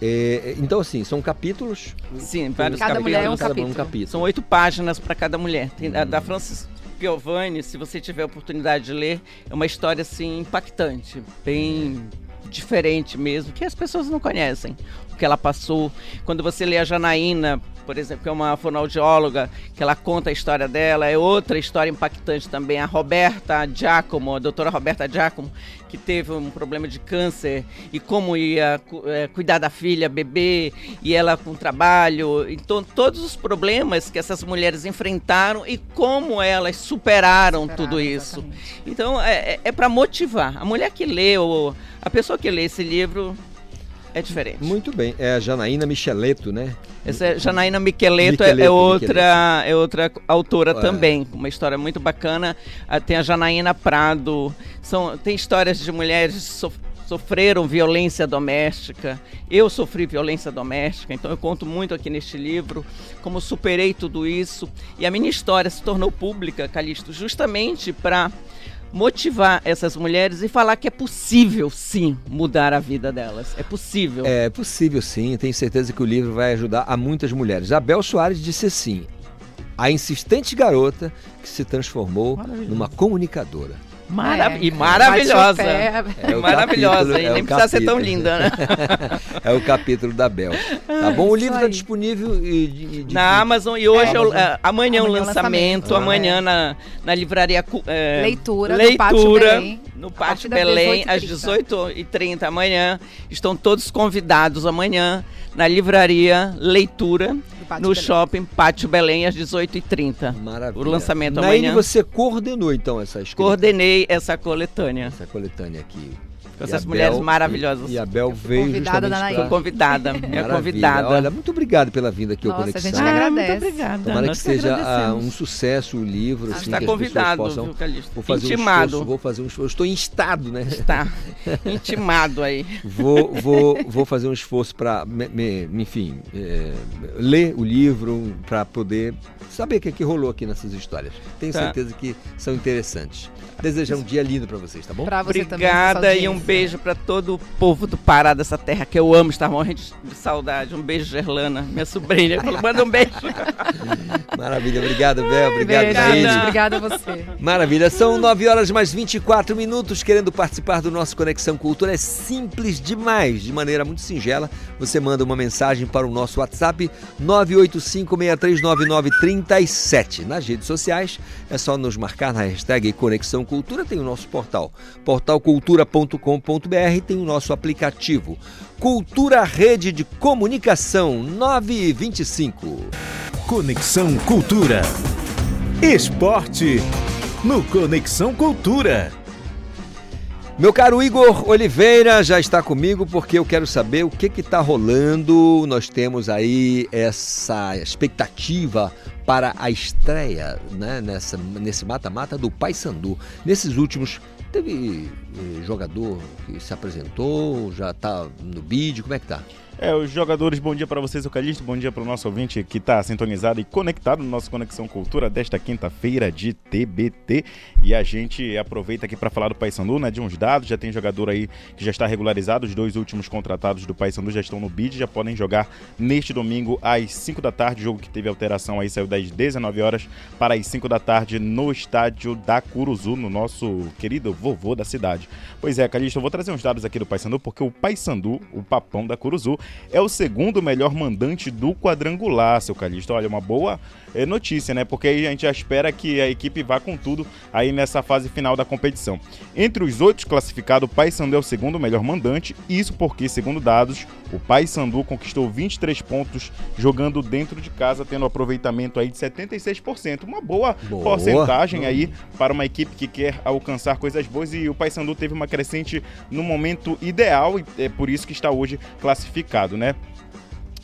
É, então, assim, são capítulos. Sim, vários Cada capítulos. mulher é um cada capítulo. capítulo. São oito páginas para cada mulher. Tem da, da Francis Piovani, se você tiver a oportunidade de ler, é uma história assim impactante, bem diferente mesmo, que as pessoas não conhecem que ela passou. Quando você lê a Janaína, por exemplo, que é uma fonoaudióloga, que ela conta a história dela, é outra história impactante também. A Roberta Giacomo, a doutora Roberta Giacomo, que teve um problema de câncer e como ia eh, cuidar da filha, bebê, e ela com trabalho. Então, todos os problemas que essas mulheres enfrentaram e como elas superaram, tudo isso. Então, é, é para motivar. A mulher que lê, ou a pessoa que lê esse livro, é diferente. Muito bem. É a Janaína Micheleto, né? Essa é Janaína Micheleto, é- Micheleto, é, outra, é outra autora também, uma história muito bacana. Ah, Tem a Janaína Prado, são, tem histórias de mulheres sof- sofreram violência doméstica. Eu sofri violência doméstica, então eu conto muito aqui neste livro como superei tudo isso. E a minha história se tornou pública, Calixto, justamente para motivar essas mulheres e falar que é possível sim mudar a vida delas. É possível. É possível sim, tenho certeza que o livro vai ajudar a muitas mulheres. A Bel Soares disse assim: a insistente garota que se transformou numa comunicadora. Mara- É, e maravilhosa. É maravilhosa, capítulo- e é o nem precisa ser tão capítulo. linda, né? é o capítulo da Bel. Tá bom? O livro está disponível e, de- de- Na Amazon e hoje É, é é, amanhã o Amanhã é o lançamento, lançamento, amanhã na, na livraria é, Leitura, no leitura Pátio Belém, no Pátio Belém 18h30. às 18h30 amanhã. Estão todos convidados amanhã na livraria Leitura Pátio no Belém. shopping Pátio Belém às 18h30. Maravilha. O lançamento Naine, amanhã. você coordenou então essa escrita. Coordenei essa coletânea. Essa coletânea aqui. Com essas a mulheres Bel- maravilhosas. E a Bel veio Convidada da justamente Naine. pra- convidada, é convidada. Olha, muito obrigado pela vinda aqui ao Nossa, a Conexão. gente que Ah, agradece. muito obrigada. Tomara que Nós seja ah, um sucesso o livro. Assim, Está que as convidado, possam, viu, Calixto? Vou fazer um Intimado. esforço, vou fazer um esforço. Estou em estado, né? Está intimado aí. Vou, vou, vou fazer um esforço para, enfim, é, ler o livro para poder saber o que, é que rolou aqui nessas histórias. Tenho Tá. certeza que são interessantes. Desejar um dia lindo para vocês, tá bom? Pra você também, Obrigada nossa e um audiência. Beijo para todo o povo do Pará dessa terra que eu amo, estar morrendo de saudade. Um beijo, Gerlana, minha sobrinha. Manda um beijo. Maravilha, obrigado, Bel. Obrigado, gente. Obrigada a você. Maravilha, são 9 horas mais 24 minutos. Querendo participar do nosso Conexão Cultura é simples demais, de maneira muito singela. Você manda uma mensagem para o nosso WhatsApp 985639930 37. Nas redes sociais é só nos marcar na hashtag Conexão Cultura, tem o nosso portal, portalcultura.com.br, tem o nosso aplicativo. Cultura Rede de Comunicação 925. Conexão Cultura. Esporte no Conexão Cultura. Meu caro Igor Oliveira já está comigo porque eu quero saber o que está rolando. Nós temos aí essa expectativa para a estreia né, nessa, nesse mata-mata do Paysandu. Nesses últimos, teve eh, jogador que se apresentou, já está no bid, como é que tá? É, os jogadores, bom dia para vocês, Eucalipto, bom dia para o nosso ouvinte que está sintonizado e conectado no nosso Conexão Cultura desta quinta-feira de TBT. E a gente aproveita aqui para falar do Paysandu, né, de uns dados, já tem jogador aí que já está regularizado, os dois últimos contratados do Paysandu já estão no bid, já podem jogar neste domingo às 5 da tarde, jogo que teve alteração aí, saiu das 19 horas para as 5 da tarde no estádio da Curuzu, no nosso querido vovô da cidade. Pois é, Calixto, eu vou trazer uns dados aqui do Paysandu, porque o Paysandu, o papão da Curuzu, é o segundo melhor mandante do quadrangular, seu Calixto. Olha, uma boa é, notícia, né? Porque aí a gente já espera que a equipe vá com tudo aí nessa fase final da competição. Entre os oito classificados, o Paysandu é o segundo melhor mandante, isso porque, segundo dados, o Paysandu conquistou 23 pontos jogando dentro de casa, tendo um aproveitamento aí de 76%. Uma boa, Boa. porcentagem aí para uma equipe que quer alcançar coisas boas e o Paysandu teve uma crescente no momento ideal e é por isso que está hoje classificado, né?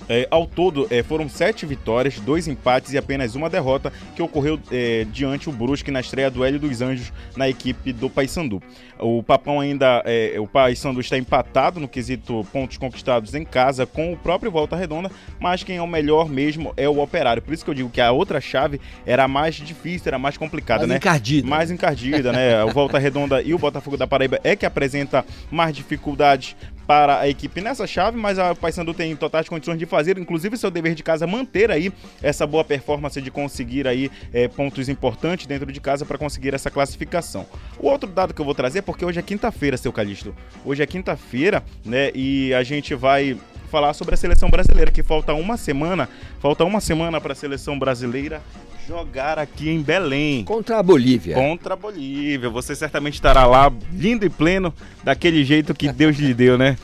É, ao todo, é, foram sete vitórias, dois empates e apenas uma derrota que ocorreu é, diante o Brusque na estreia do Hélio dos Anjos na equipe do Paysandu. O Papão ainda, é, o Paysandu está empatado no quesito pontos conquistados em casa com o próprio Volta Redonda, mas quem é o melhor mesmo é o Operário. Por isso que eu digo que a outra chave era mais difícil, era mais complicada, Mais né? encardida. Mais encardida, né? O Volta Redonda e o Botafogo da Paraíba é que apresenta mais dificuldades para a equipe nessa chave, mas a Paysandu tem totais condições de fazer, inclusive seu dever de casa, manter aí essa boa performance de conseguir aí é, pontos importantes dentro de casa para conseguir essa classificação. O outro dado que eu vou trazer, porque hoje é quinta-feira, seu Calixto. Hoje é quinta-feira, né? E a gente vai falar sobre a seleção brasileira, que falta uma semana, falta uma semana para a seleção brasileira jogar aqui em Belém. Contra a Bolívia. Contra a Bolívia. Você certamente estará lá, lindo e pleno, daquele jeito que Deus lhe deu, né?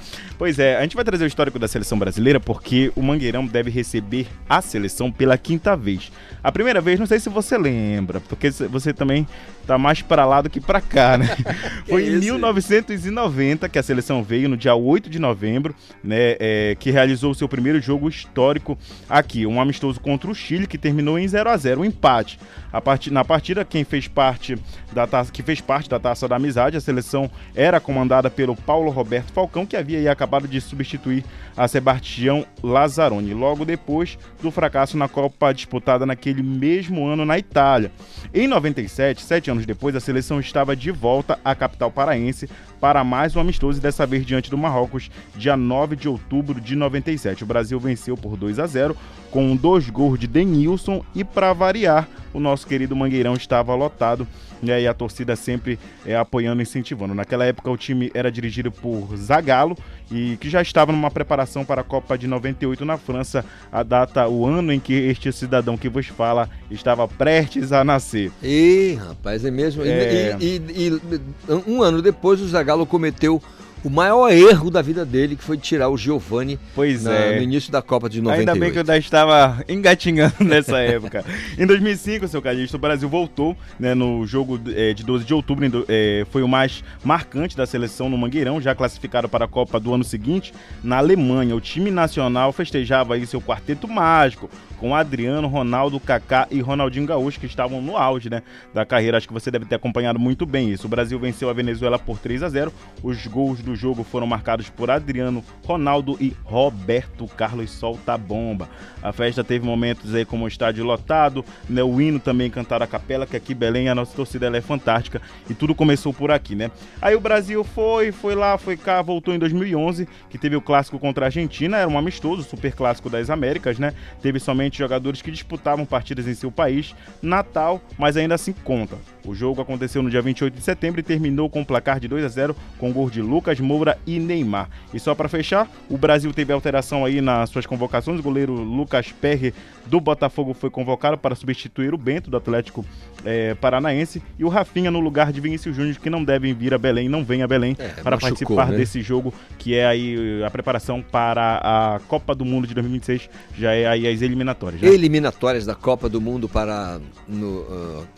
Pois é, a gente vai trazer o histórico da seleção brasileira porque o Mangueirão deve receber a seleção pela quinta vez. A primeira vez, não sei se você lembra, porque você também tá mais para lá do que para cá, né? Foi em 1990 que a seleção veio, no dia 8 de novembro, né? é, que realizou o seu primeiro jogo histórico aqui, um amistoso contra o Chile que terminou em 0 a 0 um empate. A partir, na partida, quem fez parte da taça, que fez parte da Taça da Amizade, a seleção era comandada pelo Paulo Roberto Falcão, que havia acabado de substituir a Sebastião Lazzaroni, logo depois do fracasso na Copa disputada naquele mesmo ano na Itália. Em 97, sete anos depois, a seleção estava de volta à capital paraense para mais um amistoso, e dessa vez diante do Marrocos, dia 9 de outubro de 97. O Brasil venceu por 2 a 0 com dois gols de Denilson e para variar, o nosso querido Mangueirão estava lotado né, e a torcida sempre é, apoiando e incentivando. Naquela época o time era dirigido por Zagallo e que já estava numa preparação para a Copa de 98 na França, a data, o ano em que este cidadão que vos fala estava prestes a nascer. Ih, rapaz, é mesmo. E- É. E, e- e um ano depois o Zagallo cometeu o maior erro da vida dele, que foi tirar o Giovani Pois na- é. no início da Copa de 98. Ainda bem que eu ainda estava engatinhando nessa época. Em 2005, seu Calixto, o Brasil voltou né, no jogo eh, de 12 de outubro. eh, foi o mais marcante da seleção no Mangueirão, já classificado para a Copa do ano seguinte, na Alemanha. O time nacional festejava aí seu quarteto mágico, com Adriano, Ronaldo, Kaká e Ronaldinho Gaúcho, que estavam no auge né, da carreira. Acho que você deve ter acompanhado muito bem isso. O Brasil venceu a Venezuela por 3 a 0 Os gols do jogo foram marcados por Adriano, Ronaldo e Roberto Carlos Solta Bomba. A festa teve momentos aí como o estádio lotado, né, o hino também cantaram a capela, que aqui Belém a nossa torcida é fantástica e tudo começou por aqui, né? Aí o Brasil foi, foi lá, foi cá, voltou em 2011, que teve o clássico contra a Argentina, era um amistoso, super clássico das Américas, né? Teve somente jogadores que disputavam partidas em seu país, Natal, mas ainda assim conta. O jogo aconteceu no dia 28 de setembro e terminou com um placar de 2 a 0 com gol de Lucas Moura e Neymar. E só para fechar, o Brasil teve alteração aí nas suas convocações. O goleiro Lucas Perry do Botafogo foi convocado para substituir o Bento do Atlético eh, Paranaense e o Rafinha no lugar de Vinícius Júnior que não devem vir a Belém, não vem a Belém para machucou, participar né? desse jogo que é aí a preparação para a Copa do Mundo de 2026, já é aí as eliminatórias. né? Eliminatórias da Copa do Mundo para no,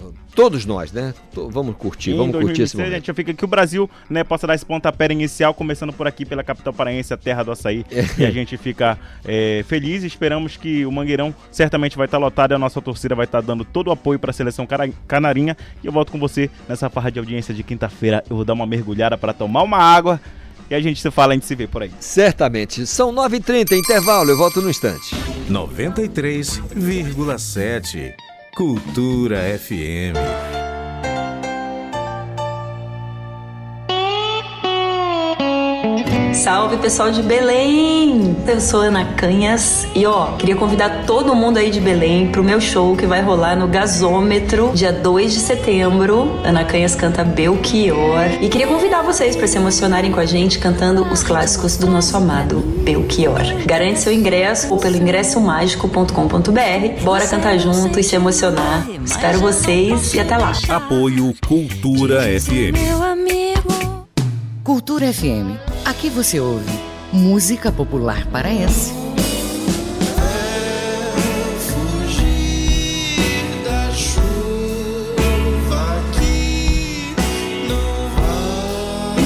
ah, todos nós, né? Tô- vamos curtir, Em vamos curtir esse 2026, a momento. gente já fica que o Brasil né, possa dar esse pontapé inicial, começando por aqui pela capital paraense, a terra do açaí. É. E a gente fica é, feliz e esperamos que o Mangueirão certamente vai estar lotado e a nossa torcida vai estar dando todo o apoio para a seleção cara- canarinha. E eu volto com você nessa farra de audiência de quinta-feira. Eu vou dar uma mergulhada para tomar uma água e a gente se fala, a gente se vê por aí. Certamente. São 9h30, intervalo, eu volto no instante. 93,7 Cultura FM. Salve pessoal de Belém! Eu sou Ana Canhas e ó, queria convidar todo mundo aí de Belém pro meu show que vai rolar no Gasômetro, dia 2 de setembro. Ana Canhas canta Belchior. E queria convidar vocês para se emocionarem com a gente cantando os clássicos do nosso amado Belchior. Garante seu ingresso ou pelo ingressomágico.com.br. Bora cantar junto e se emocionar. Espero vocês e até lá. Apoio Cultura FM. Meu amigo. Cultura FM. Aqui você ouve música popular paraense.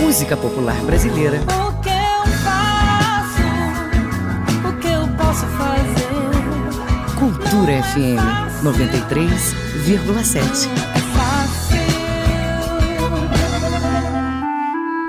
Música popular brasileira. O que eu faço? O que eu posso fazer? Cultura FM 93,7.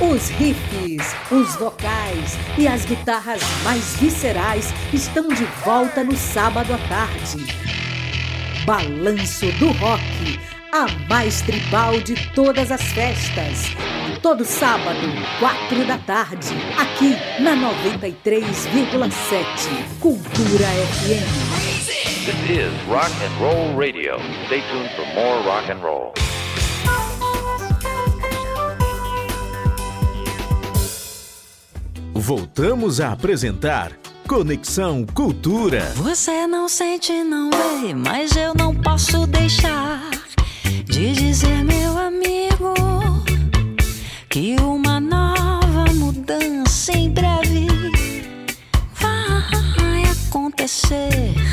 Os riffs, os vocais e as guitarras mais viscerais estão de volta no sábado à tarde. Balanço do Rock, a mais tribal de todas as festas. Todo sábado, quatro da tarde, aqui na 93,7 Cultura FM. This is Rock and Roll Radio. Stay tuned for more rock and roll. Voltamos a apresentar Conexão Cultura. Você não sente, não vê, mas eu não posso deixar de dizer, meu amigo, que uma nova mudança em breve vai acontecer.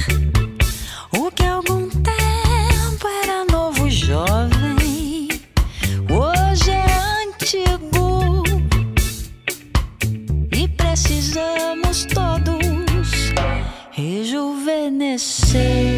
see.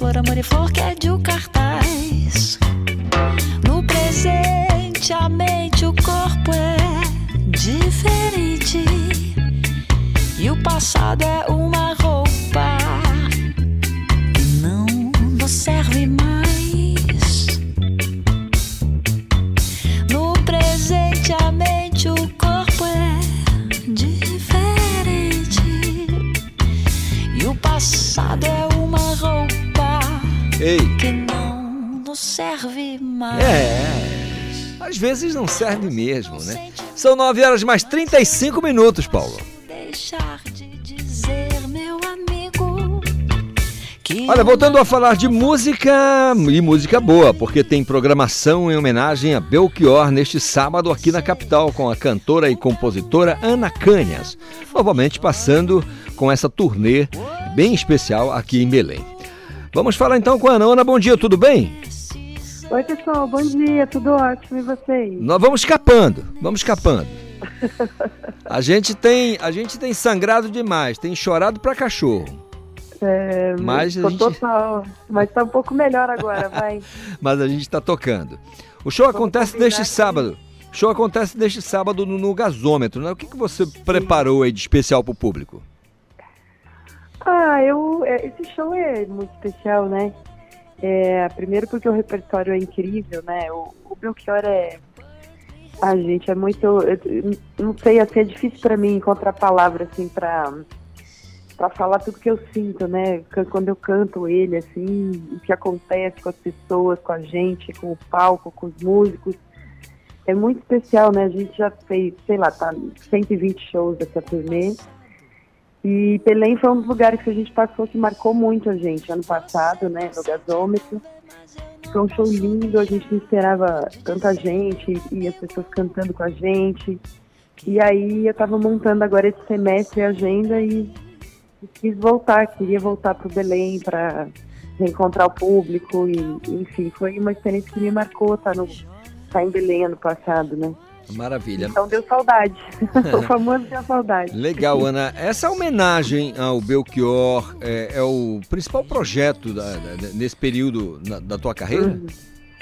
Flor, amor e flor, que é de o cartaz. No presente, a mente, o corpo é diferente. E o passado é uma mais. É, às vezes não serve mesmo, né? São 9 horas mais 35 minutos, Paulo. Deixar de dizer, meu amigo, Olha, voltando a falar de música e música boa, porque tem programação em homenagem a Belchior neste sábado aqui na capital com a cantora e compositora Ana Canhas, novamente passando com essa turnê bem especial aqui em Belém. Vamos falar então com a Ana. Ana, bom dia, tudo bem? Oi, pessoal, bom dia, tudo ótimo e vocês? Nós vamos escapando, vamos escapando. A gente tem, a gente tem sangrado demais, tem chorado pra cachorro. É, Mas a gente- total, mas tá um pouco melhor agora, vai. mas a gente está tocando. O show acontece neste sábado. O show acontece neste sábado no, no gasômetro, né? O que, que você preparou aí de especial para o público? Ah, eu, é, esse show é muito especial, né? É, primeiro porque o repertório é incrível, né? O, o Belchior é. Ah, gente, é muito. eu- não sei, assim, é difícil pra mim encontrar palavras, assim, pra, pra falar tudo que eu sinto, né? Qu- Quando eu canto ele, assim, o que acontece com as pessoas, com a gente, com o palco, com os músicos. É muito especial, né? A gente já fez, sei lá, tá 120 shows dessa turnê. E Belém foi um dos lugares que a gente passou que marcou muito a gente ano passado, né, no gasômetro. Foi um show lindo, a gente não esperava tanta gente e as pessoas cantando com a gente. E aí eu tava montando agora esse semestre a agenda e, quis voltar, queria voltar para Belém para reencontrar o público e enfim, foi uma experiência que me marcou estar no tá em Belém ano passado, né? Maravilha. Então deu saudade. o famoso deu saudade. Legal, Ana. Essa homenagem ao Belchior é, é o principal projeto da- da- nesse período na- da tua carreira?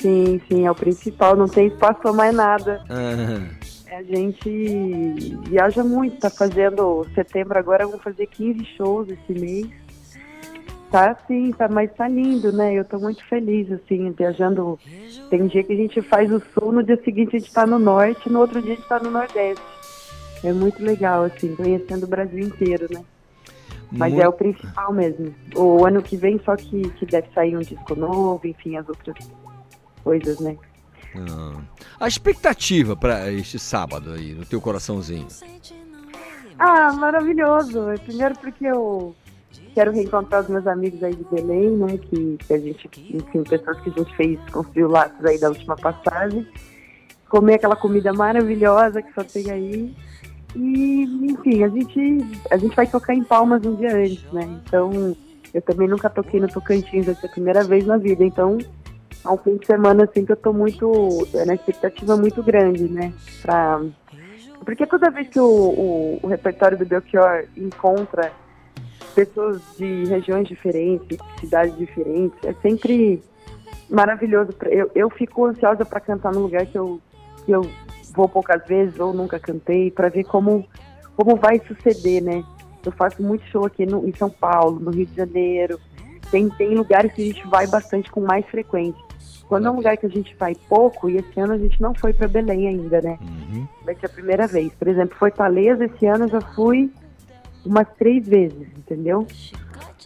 Sim, sim, é o principal, não tem espaço para mais nada. Ah, A gente viaja muito, tá fazendo setembro agora, eu vou fazer 15 shows esse mês. Tá assim, tá, mas tá lindo, né? Eu tô muito feliz, assim, viajando. Tem dia que a gente faz o sul, no dia seguinte a gente tá no norte, no outro dia a gente tá no nordeste. É muito legal, assim, conhecendo o Brasil inteiro, né? Mas Muito- é o principal mesmo. O ano que vem só que, que deve sair um disco novo, enfim, as outras coisas, né? ah. A expectativa para este sábado aí, no teu coraçãozinho? Ah, maravilhoso. Primeiro porque eu quero reencontrar os meus amigos aí de Belém, né? Que, que a gente, enfim, pessoas que a gente fez, construiu laços aí da última passagem. Comer aquela comida maravilhosa que só tem aí. E, enfim, a gente, a gente vai tocar em Palmas um dia antes, né? Então, eu também nunca toquei no Tocantins, vai ser a primeira vez na vida. Então, é um fim de semana, assim, que eu tô muito, é, na expectativa muito grande, né? Pra, porque toda vez que o, o, o repertório do Belchior encontra pessoas de regiões diferentes, cidades diferentes, é sempre maravilhoso. Eu, eu fico ansiosa para cantar num lugar que eu, que eu vou poucas vezes ou nunca cantei, para ver como, como vai suceder, né? Eu faço muito show aqui no, em São Paulo, no Rio de Janeiro. Tem, tem lugares que a gente vai bastante com mais frequência. Quando é um lugar que a gente vai pouco, e esse ano a gente não foi para Belém ainda, né? Vai ser a primeira vez. Por exemplo, Fortaleza esse ano eu já fui umas três vezes, entendeu?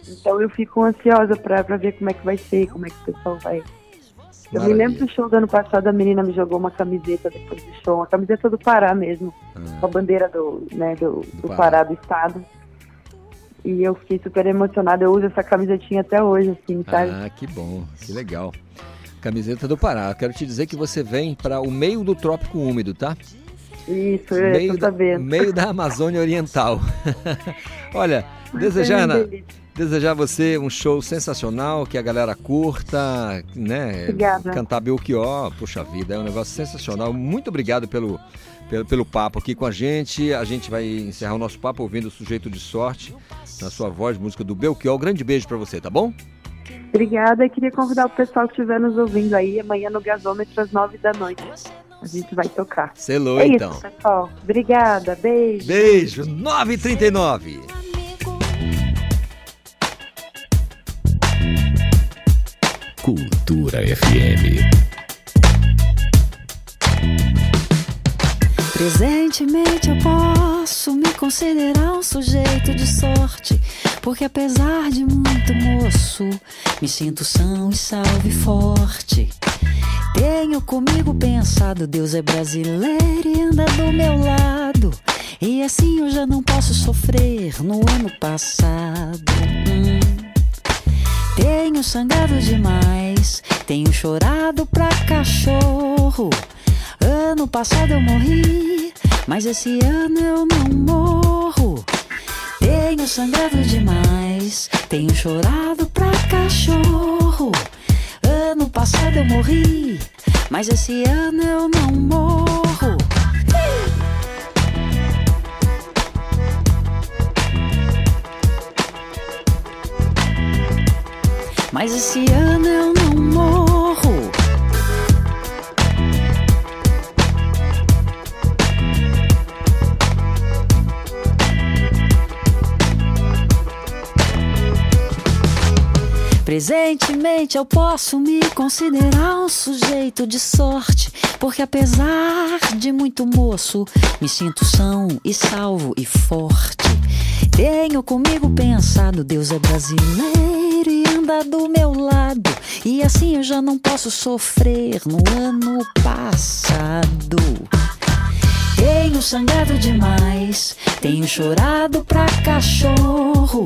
Então eu fico ansiosa pra, pra ver como é que vai ser, como é que o pessoal vai. Eu me lembro do show do ano passado, a menina me jogou uma camiseta depois do show, uma camiseta do Pará mesmo, com a bandeira do, né, do, do Pará. Pará, do estado. E eu fiquei super emocionada, eu uso essa camisetinha até hoje, assim, sabe? Ah, que bom, que legal. Camiseta do Pará. Quero te dizer que você vem para o meio do trópico úmido, tá? Isso, eu meio tô da, sabendo. meio da Amazônia Oriental. Olha, desejar, é desejar você um show sensacional, que a galera curta, né? Obrigada. Cantar Belchior, puxa vida, é um negócio sensacional. Muito obrigado pelo, pelo, pelo papo aqui com a gente. A gente vai encerrar o nosso papo ouvindo o Sujeito de Sorte, na sua voz, música do Belchior. Um grande beijo para você, tá bom? Obrigada e queria convidar o pessoal que estiver nos ouvindo aí amanhã no gasômetro às nove da noite. A gente vai tocar. Selou, é então. Isso, pessoal. Obrigada, beijo. Beijo, 9h39. Cultura FM. Presentemente eu posso me considerar um sujeito de sorte, porque apesar de muito moço, me sinto são e salve forte. Tenho comigo pensado, Deus é brasileiro e anda do meu lado. E assim eu já não posso sofrer no ano passado. Hum. Tenho sangrado demais, tenho chorado pra cachorro. Ano passado eu morri, mas esse ano eu não morro. Tenho sangrado demais, tenho chorado pra cachorro. Ano passado eu morri, mas esse ano eu não morro. Mas esse ano eu não morro. Presentemente eu posso me considerar um sujeito de sorte, porque apesar de muito moço, me sinto são e salvo e forte. Tenho comigo pensado, Deus é brasileiro e anda do meu lado, e assim eu já não posso sofrer no ano passado. Tenho sangrado demais, tenho chorado pra cachorro.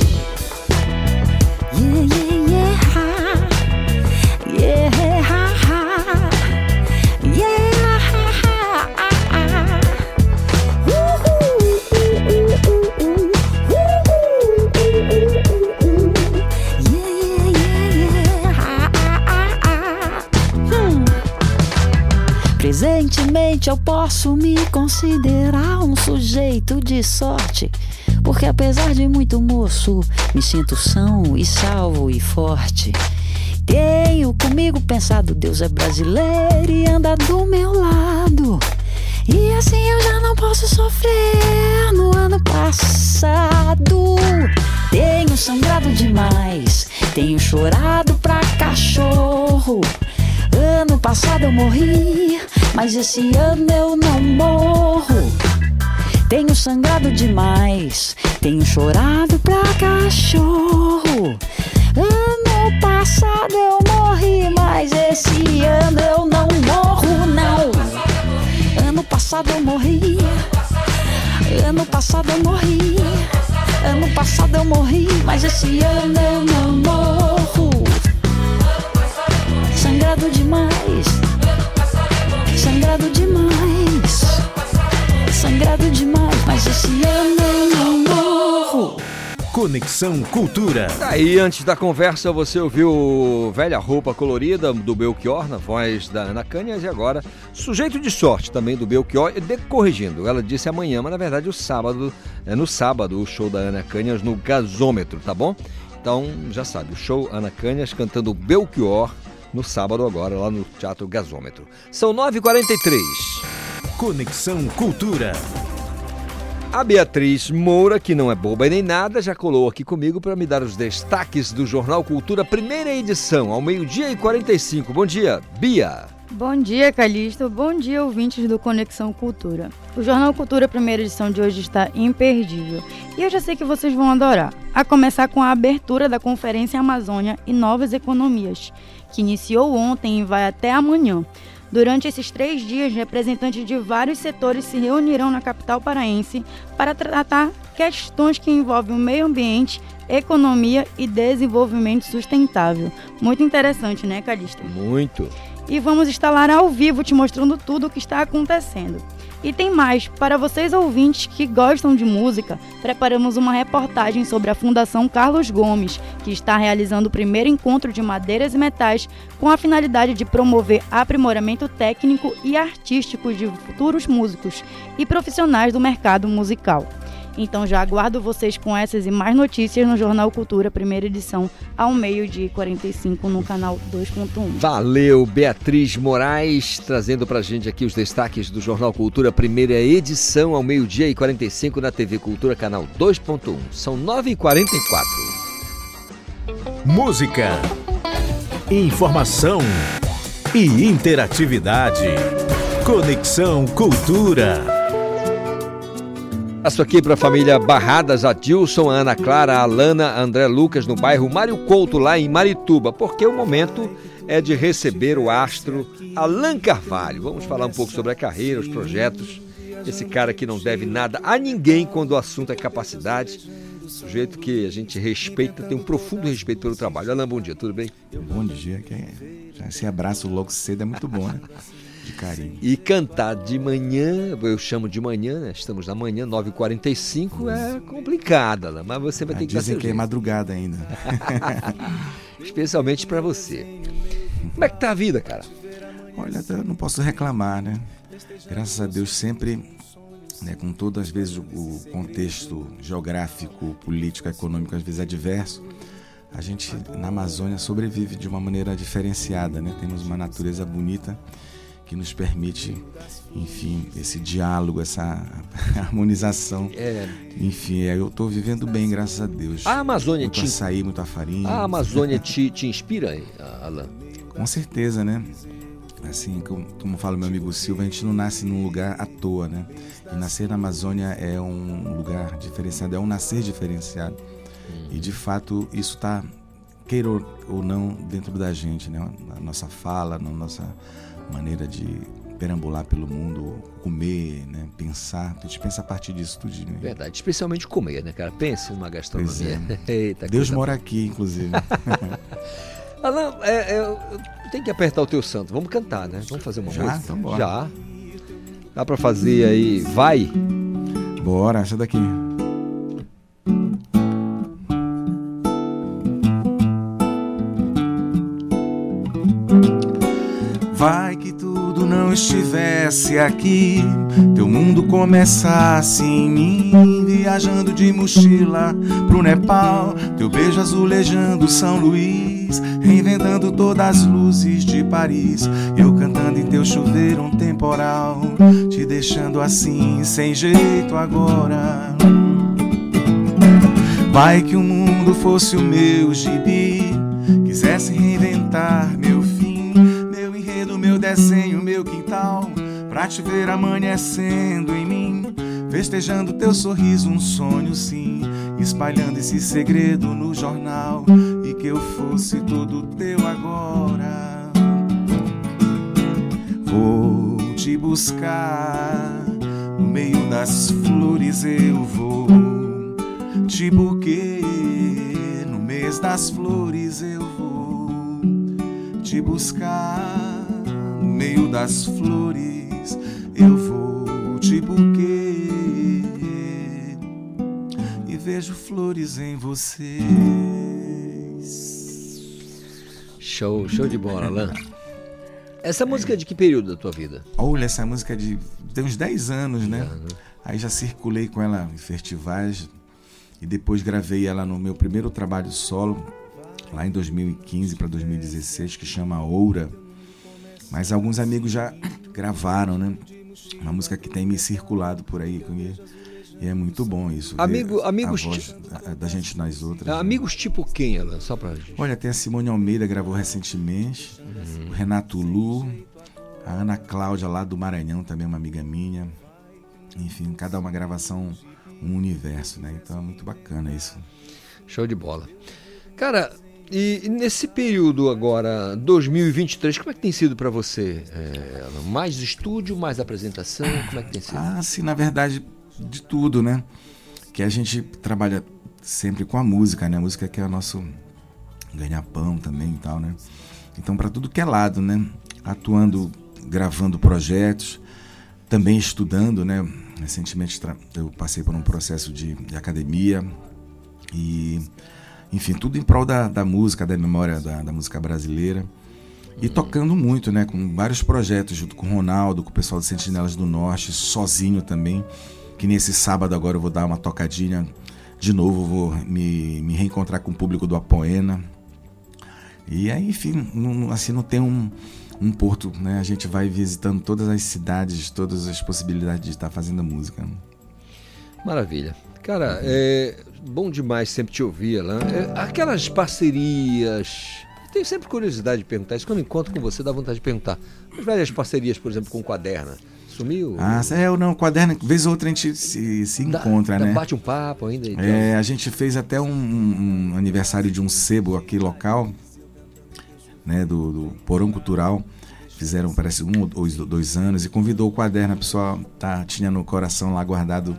Eu posso me considerar um sujeito de sorte, porque apesar de muito moço, me sinto são e salvo e forte. Tenho comigo pensado, Deus é brasileiro e anda do meu lado. E assim eu já não posso sofrer no ano passado. Tenho sangrado demais, tenho chorado pra cachorro. Ano passado eu morri, mas esse ano eu não morro. Tenho sangrado demais, tenho chorado pra cachorro. Ano passado eu morri, mas esse ano eu não morro, não. Ano passado eu morri. Ano passado eu morri. Ano passado eu morri, mas esse ano eu não morro. Sangrado demais. Sangrado demais. Sangrado demais, mas esse ano eu não morro. Conexão Cultura. Aí, antes da conversa, você ouviu Velha Roupa Colorida do Belchior, na voz da Ana Canhas, e agora Sujeito de Sorte, também do Belchior, e de- corrigindo, ela disse amanhã, mas na verdade o sábado, é no sábado, o show da Ana Canhas no Gasômetro, tá bom? Então, já sabe, o show Ana Canhas cantando Belchior no sábado agora, lá no Teatro Gasômetro. São 9h43. Conexão Cultura. A Beatriz Moura, que não é boba e nem nada, já colou aqui comigo para me dar os destaques do Jornal Cultura, primeira edição, ao meio-dia e 45. Bom dia, Bia. Bom dia, Calixto. Bom dia, ouvintes do Conexão Cultura. O Jornal Cultura, primeira edição de hoje, está imperdível. E eu já sei que vocês vão adorar. A começar com a abertura da Conferência Amazônia e Novas Economias, que iniciou ontem e vai até amanhã. Durante esses três dias, representantes de vários setores se reunirão na capital paraense para tratar questões que envolvem o meio ambiente, economia e desenvolvimento sustentável. Muito interessante, né, Calixto? Muito. e vamos lá ao vivo te mostrando tudo o que está acontecendo. E tem mais, para vocês ouvintes que gostam de música, preparamos uma reportagem sobre a Fundação Carlos Gomes, que está realizando o primeiro encontro de madeiras e metais com a finalidade de promover aprimoramento técnico e artístico de futuros músicos e profissionais do mercado musical. Então já aguardo vocês com essas e mais notícias no Jornal Cultura, primeira edição, ao meio-dia e 45 no canal 2.1. Valeu, Beatriz Moraes, trazendo pra gente aqui os destaques do Jornal Cultura, primeira edição, ao meio-dia e 45 na TV Cultura, canal 2.1. São 9h44. Música. informação e interatividade. Conexão Cultura. Passo aqui para a família Barradas, a Dilson, a Ana Clara, a Alana, André Lucas, no bairro Mário Couto, lá em Marituba, porque o momento é de receber o astro Alan Carvalho. Vamos falar um pouco sobre a carreira, os projetos. Esse cara que não deve nada a ninguém quando o assunto é capacidade. Sujeito que a gente respeita, tem um profundo respeito pelo trabalho. Alan, bom dia, tudo bem? Bom dia, que é- esse abraço logo cedo é muito bom, né? Carinho. E cantar de manhã, eu chamo de manhã, né? Estamos na manhã, 9h45, é complicado, Alan, mas você vai Ah, ter que Dizem que é madrugada ainda. Especialmente para você. Como é que tá a vida, cara? Olha, eu não posso reclamar, né? Graças a Deus sempre, né, com todas as vezes o- o contexto geográfico, político, econômico às vezes adverso, a gente na Amazônia sobrevive de uma maneira diferenciada, né? Temos uma natureza bonita que nos permite, enfim, esse diálogo, essa harmonização. É. Enfim, é, eu estou vivendo bem, graças a Deus. A Amazônia muito te- açaí, muita farinha. A Amazônia te, te inspira, Alan? Com certeza, né? Assim, como, fala meu amigo Silva, a gente não nasce num lugar à toa, né? E nascer na Amazônia é um lugar diferenciado, é um nascer diferenciado. E de fato isso está, queira ou ou não, dentro da gente, né? Na nossa fala, na nossa maneira de perambular pelo mundo, comer, né? Pensar. A gente pensa a partir disso tudo. Né? Verdade, especialmente comer, né, cara? Pense numa gastronomia. É. Eita, Deus coisa mora aqui, inclusive. Alan, é, é, eu tenho que apertar o teu santo. Vamos cantar, né? Vamos fazer uma Já? música? Então bora. Já. Dá pra fazer aí, vai? Bora, essa daqui. Vai que tudo não estivesse aqui, teu mundo começasse em mim, viajando de mochila pro Nepal, teu beijo azulejando São Luís, reinventando todas as luzes de Paris, eu cantando em teu chuveiro um temporal, te deixando assim sem jeito agora. Vai que o mundo fosse o meu gibi, quisesse reinventar meu meu desenho, meu quintal, pra te ver amanhecendo em mim, festejando teu sorriso, um sonho sim, espalhando esse segredo no jornal e que eu fosse todo teu agora. Vou te buscar no meio das flores, eu vou te buquê no mês das flores eu vou te buscar no meio das flores eu vou te buquê e vejo flores em você Show, show de bola, Alan. Essa música é de que período da tua vida? Olha, essa música é de tem uns 10 anos, né? Aí já circulei com ela em festivais e depois gravei ela no meu primeiro trabalho solo, lá em 2015 para 2016, que chama Oura. Mas alguns amigos já gravaram, né? Uma música que tem me circulado por aí. E, e é muito bom isso. Amigo- amigos da, da gente nas outras. Né? Amigos tipo quem, Alan? Só pra gente. Olha, tem a Simone Almeida gravou recentemente, o Renato Lu, a Ana Cláudia lá do Maranhão, também uma amiga minha. Enfim, cada uma gravação, um universo, né? Então é muito bacana isso. Show de bola. Cara, e nesse período agora, 2023, como é que tem sido pra você? É, mais estúdio, mais apresentação? Como é que tem sido? Ah, sim, na verdade, de tudo, né? Que a gente trabalha sempre com a música, né? A música que é o nosso ganha-pão também e tal, né? Então, para tudo que é lado, né? Atuando, gravando projetos, também estudando, né? Recentemente eu passei por um processo de, de academia e, enfim, tudo em prol da, da música, da memória da, da música brasileira. E tocando muito, né? Com vários projetos, junto com o Ronaldo, com o pessoal do Sentinelas do Norte, sozinho também. Que nesse sábado agora eu vou dar uma tocadinha de novo, vou me, me reencontrar com o público do Apoena. E aí, enfim, não- assim, não tem um, um porto, né? A gente vai visitando todas as cidades, todas as possibilidades de estar fazendo música. Maravilha. Cara, é bom demais sempre te ouvir, Alan. É, aquelas parcerias tenho sempre curiosidade de perguntar isso. Quando encontro com você, dá vontade de perguntar. As velhas parcerias, por exemplo, com o Quaderna. Sumiu? Ah, é, eu não, quaderno, vez ou outra a gente se, se encontra, Dá- né? Bate um papo ainda. e É, a gente fez até um, um- um aniversário de um sebo aqui local, né, do, do Porão Cultural. Fizeram, parece, um ou dois, dois anos e convidou o quaderno. A pessoa tá, tinha no coração lá guardado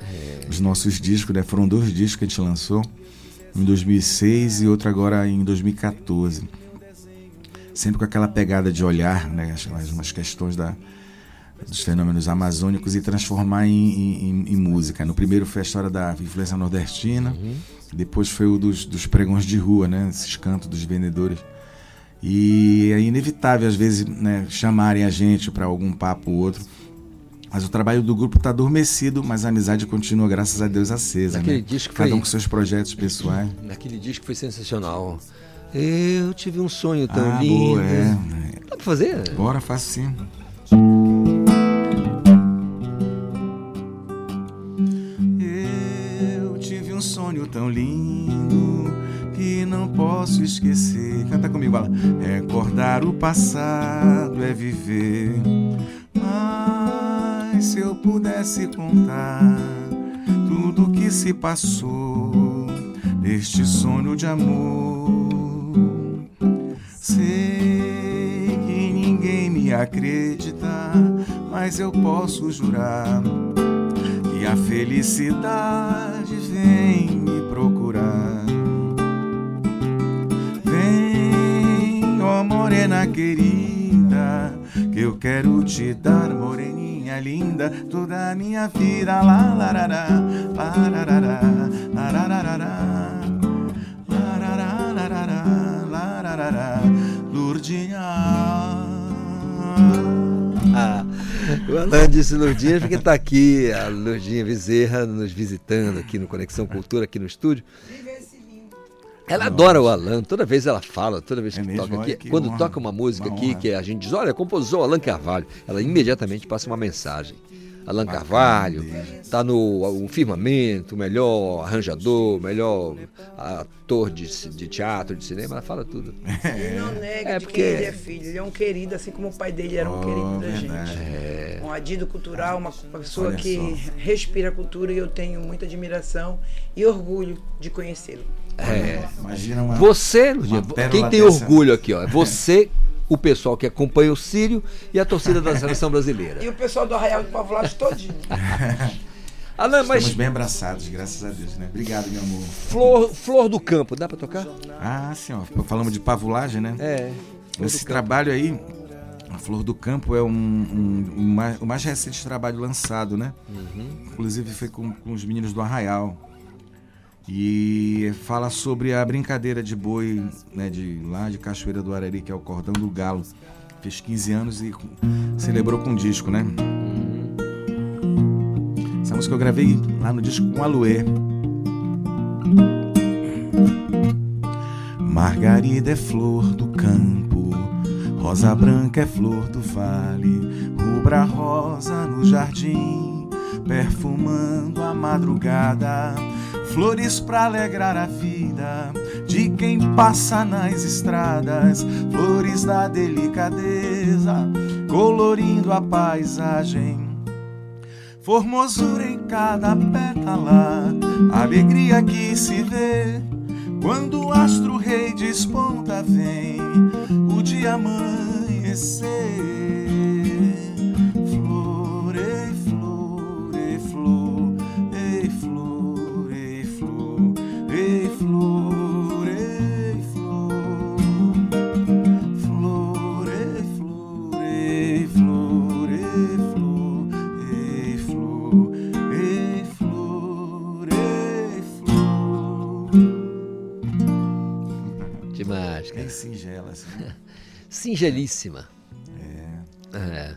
os nossos discos, né? Foram dois discos que a gente lançou, um em 2006 e outro agora em 2014. Sempre com aquela pegada de olhar, né, as, questões da, dos fenômenos amazônicos e transformar em, em- em- música. No primeiro foi a história da influência nordestina, depois foi o dos, dos pregões de rua, né? Esses cantos dos vendedores. E é inevitável, às vezes, né, chamarem a gente para algum papo ou outro. Mas o trabalho do grupo está adormecido, mas a amizade continua, graças a Deus, acesa. Naquele né? disco Cada foi- um com seus projetos pessoais. Naquele disco foi sensacional. Eu tive um sonho tão Ah, lindo. boa, é. Dá pra fazer? Bora, faço sim. Eu tive um sonho tão lindo que não posso esquecer. Canta comigo, fala. Recordar o passado é viver. Mas se eu pudesse contar tudo que se passou neste sonho de amor, sei que ninguém me acredita, mas eu posso jurar que a felicidade vem me procurar. Morena querida, que eu quero te dar, moreninha linda, toda a minha vida. Lá, larará, lararará, lararará, lararará, lararará, Lourdinha. Ah, o Alan disse Lourdinha porque está aqui a Lourdinha Bezerra nos visitando aqui no Conexão Cultura, aqui no estúdio. Ela adora o Alan, toda vez ela fala, toda vez que toca Olha aqui. que Quando honra, toca uma música uma aqui, honra. que a gente diz, olha, compositor Alan Carvalho, ela imediatamente passa uma mensagem. Alan Carvalho, tá no o firmamento, melhor arranjador, melhor ator de, de teatro, de cinema, ela fala tudo. Ele não nega É porque- ele é filho. Ele é um querido, assim como o pai dele era um Oh, querido da verdade. gente. É. Um adido cultural, uma pessoa Olha que só. respira a cultura e eu tenho muita admiração e orgulho de conhecê-lo. É. Imagina uma. Você, uma quem tem dessa. orgulho aqui, ó, é você, o pessoal que acompanha o Sírio e a torcida da seleção brasileira. E o pessoal do Arraial do Pavulados todinho. Alan, mas Estamos bem abraçados, graças a Deus, né? Obrigado, meu amor. flor, flor do campo, dá pra tocar? Ah, sim, ó. Falamos de pavulagem, né? É. Esse trabalho aí, a Flor do Campo, é um, um- um mais- o mais recente trabalho lançado, né? Uhum. Inclusive foi com, com os meninos do Arraial. E fala sobre a brincadeira de boi, né, de lá de Cachoeira do Arari, que é o Cordão do Galo. Fez 15 anos e celebrou com um disco, né? Essa música eu gravei lá no disco com a Luê. Margarida é flor do campo, rosa branca é flor do vale, rubra rosa no jardim, perfumando a madrugada. Flores pra alegrar a vida de quem passa nas estradas, flores da delicadeza, colorindo a paisagem. Formosura em cada pétala, alegria que se vê quando o astro rei desponta, vem o dia amanhecer. Singela, assim. Singelíssima. É. É.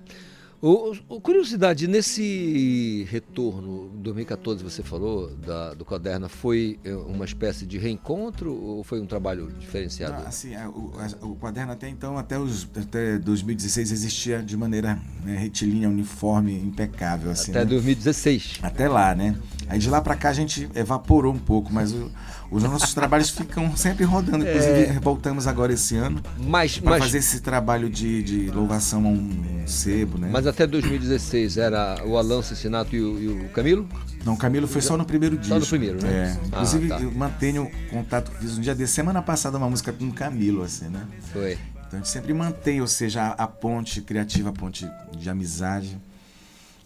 O, o- curiosidade, nesse retorno, 2014 você falou, da- do Caderna, foi eh, uma espécie de reencontro ou foi um trabalho diferenciado? Não, assim, é, o, o quaderno até então, até, os, até 2016, existia de maneira né, retilínea, uniforme, impecável. Assim, Até né? 2016. Até lá, né? Aí de lá pra cá a gente evaporou um pouco, mas o- os nossos trabalhos ficam sempre rodando. Inclusive, É. voltamos agora esse ano Mas, pra mas, fazer esse trabalho de, de louvação a um sebo, né? mas até 2016 era o Alan Cicinato e o, e o Camilo? Não, o Camilo foi só no primeiro disco. Só no primeiro, né? É. Ah, Inclusive, tá. eu mantenho contato, fiz um dia de semana passada uma música com o Camilo, assim, né? Foi. Então a gente sempre mantém, ou seja, a, a ponte criativa, a ponte de amizade.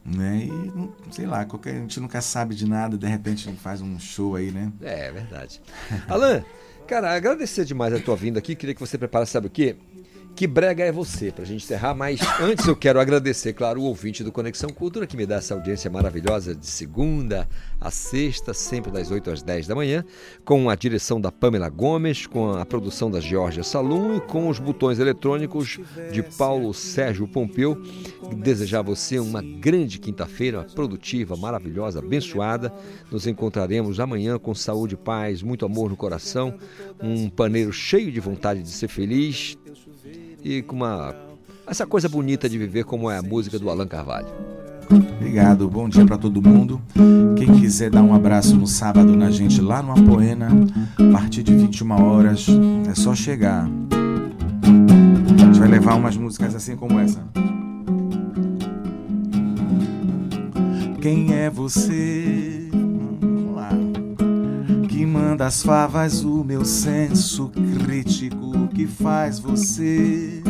Né? E sei lá, qualquer, a gente nunca sabe de nada, de repente faz um show aí, né? É, é verdade. Alan, cara, agradecer demais a tua vinda aqui. Queria que você preparasse, sabe o quê? Que brega é você, pra gente encerrar, mas antes eu quero agradecer, claro, o ouvinte do Conexão Cultura que me dá essa audiência maravilhosa de segunda a sexta, sempre das 8 às 10 da manhã, com a direção da Pamela Gomes, com a produção da Georgia Salum e com os botões eletrônicos de Paulo Sérgio Pompeu. Desejar a você uma grande quinta-feira, produtiva, maravilhosa, abençoada. Nos encontraremos amanhã com saúde, paz, muito amor no coração, um paneiro cheio de vontade de ser feliz e com uma essa coisa bonita de viver como é a música do Alan Carvalho. Obrigado, bom dia pra todo mundo. Quem quiser dar um abraço no sábado na gente lá no Apoena, a partir de 21 horas, é só chegar. A gente vai levar umas músicas assim como essa. Quem é você? Que manda as favas, o meu senso crítico que faz você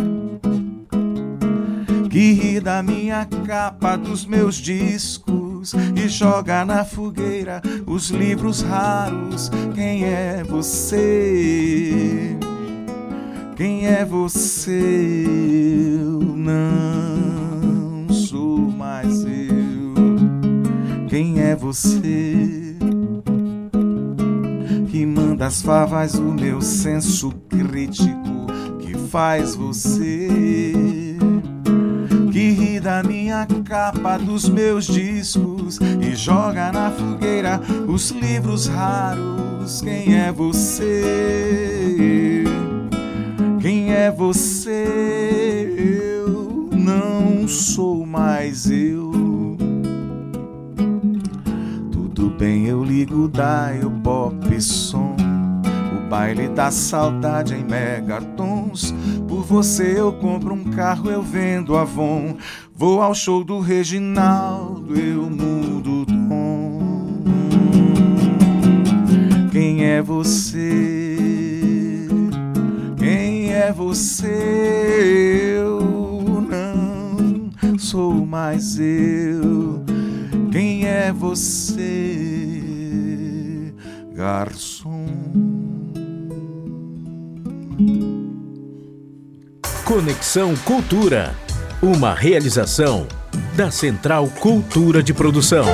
que ri da minha capa dos meus discos e joga na fogueira os livros raros. Quem é você? Quem é você? Eu não sou mais eu. Quem é você? Que manda as favas o meu senso crítico que faz você que ri da minha capa dos meus discos e joga na fogueira os livros raros. Quem é você? Quem é você? Eu não sou mais eu. Bem, eu ligo dial pop som. O baile da saudade em megatons. Por você eu compro um carro, eu vendo Avon. Vou ao show do Reginaldo, eu mudo o tom. Quem é você? Quem é você? Eu não sou mais eu. Quem é você, garçom? Conexão Cultura. Uma realização da Central Cultura de Produção.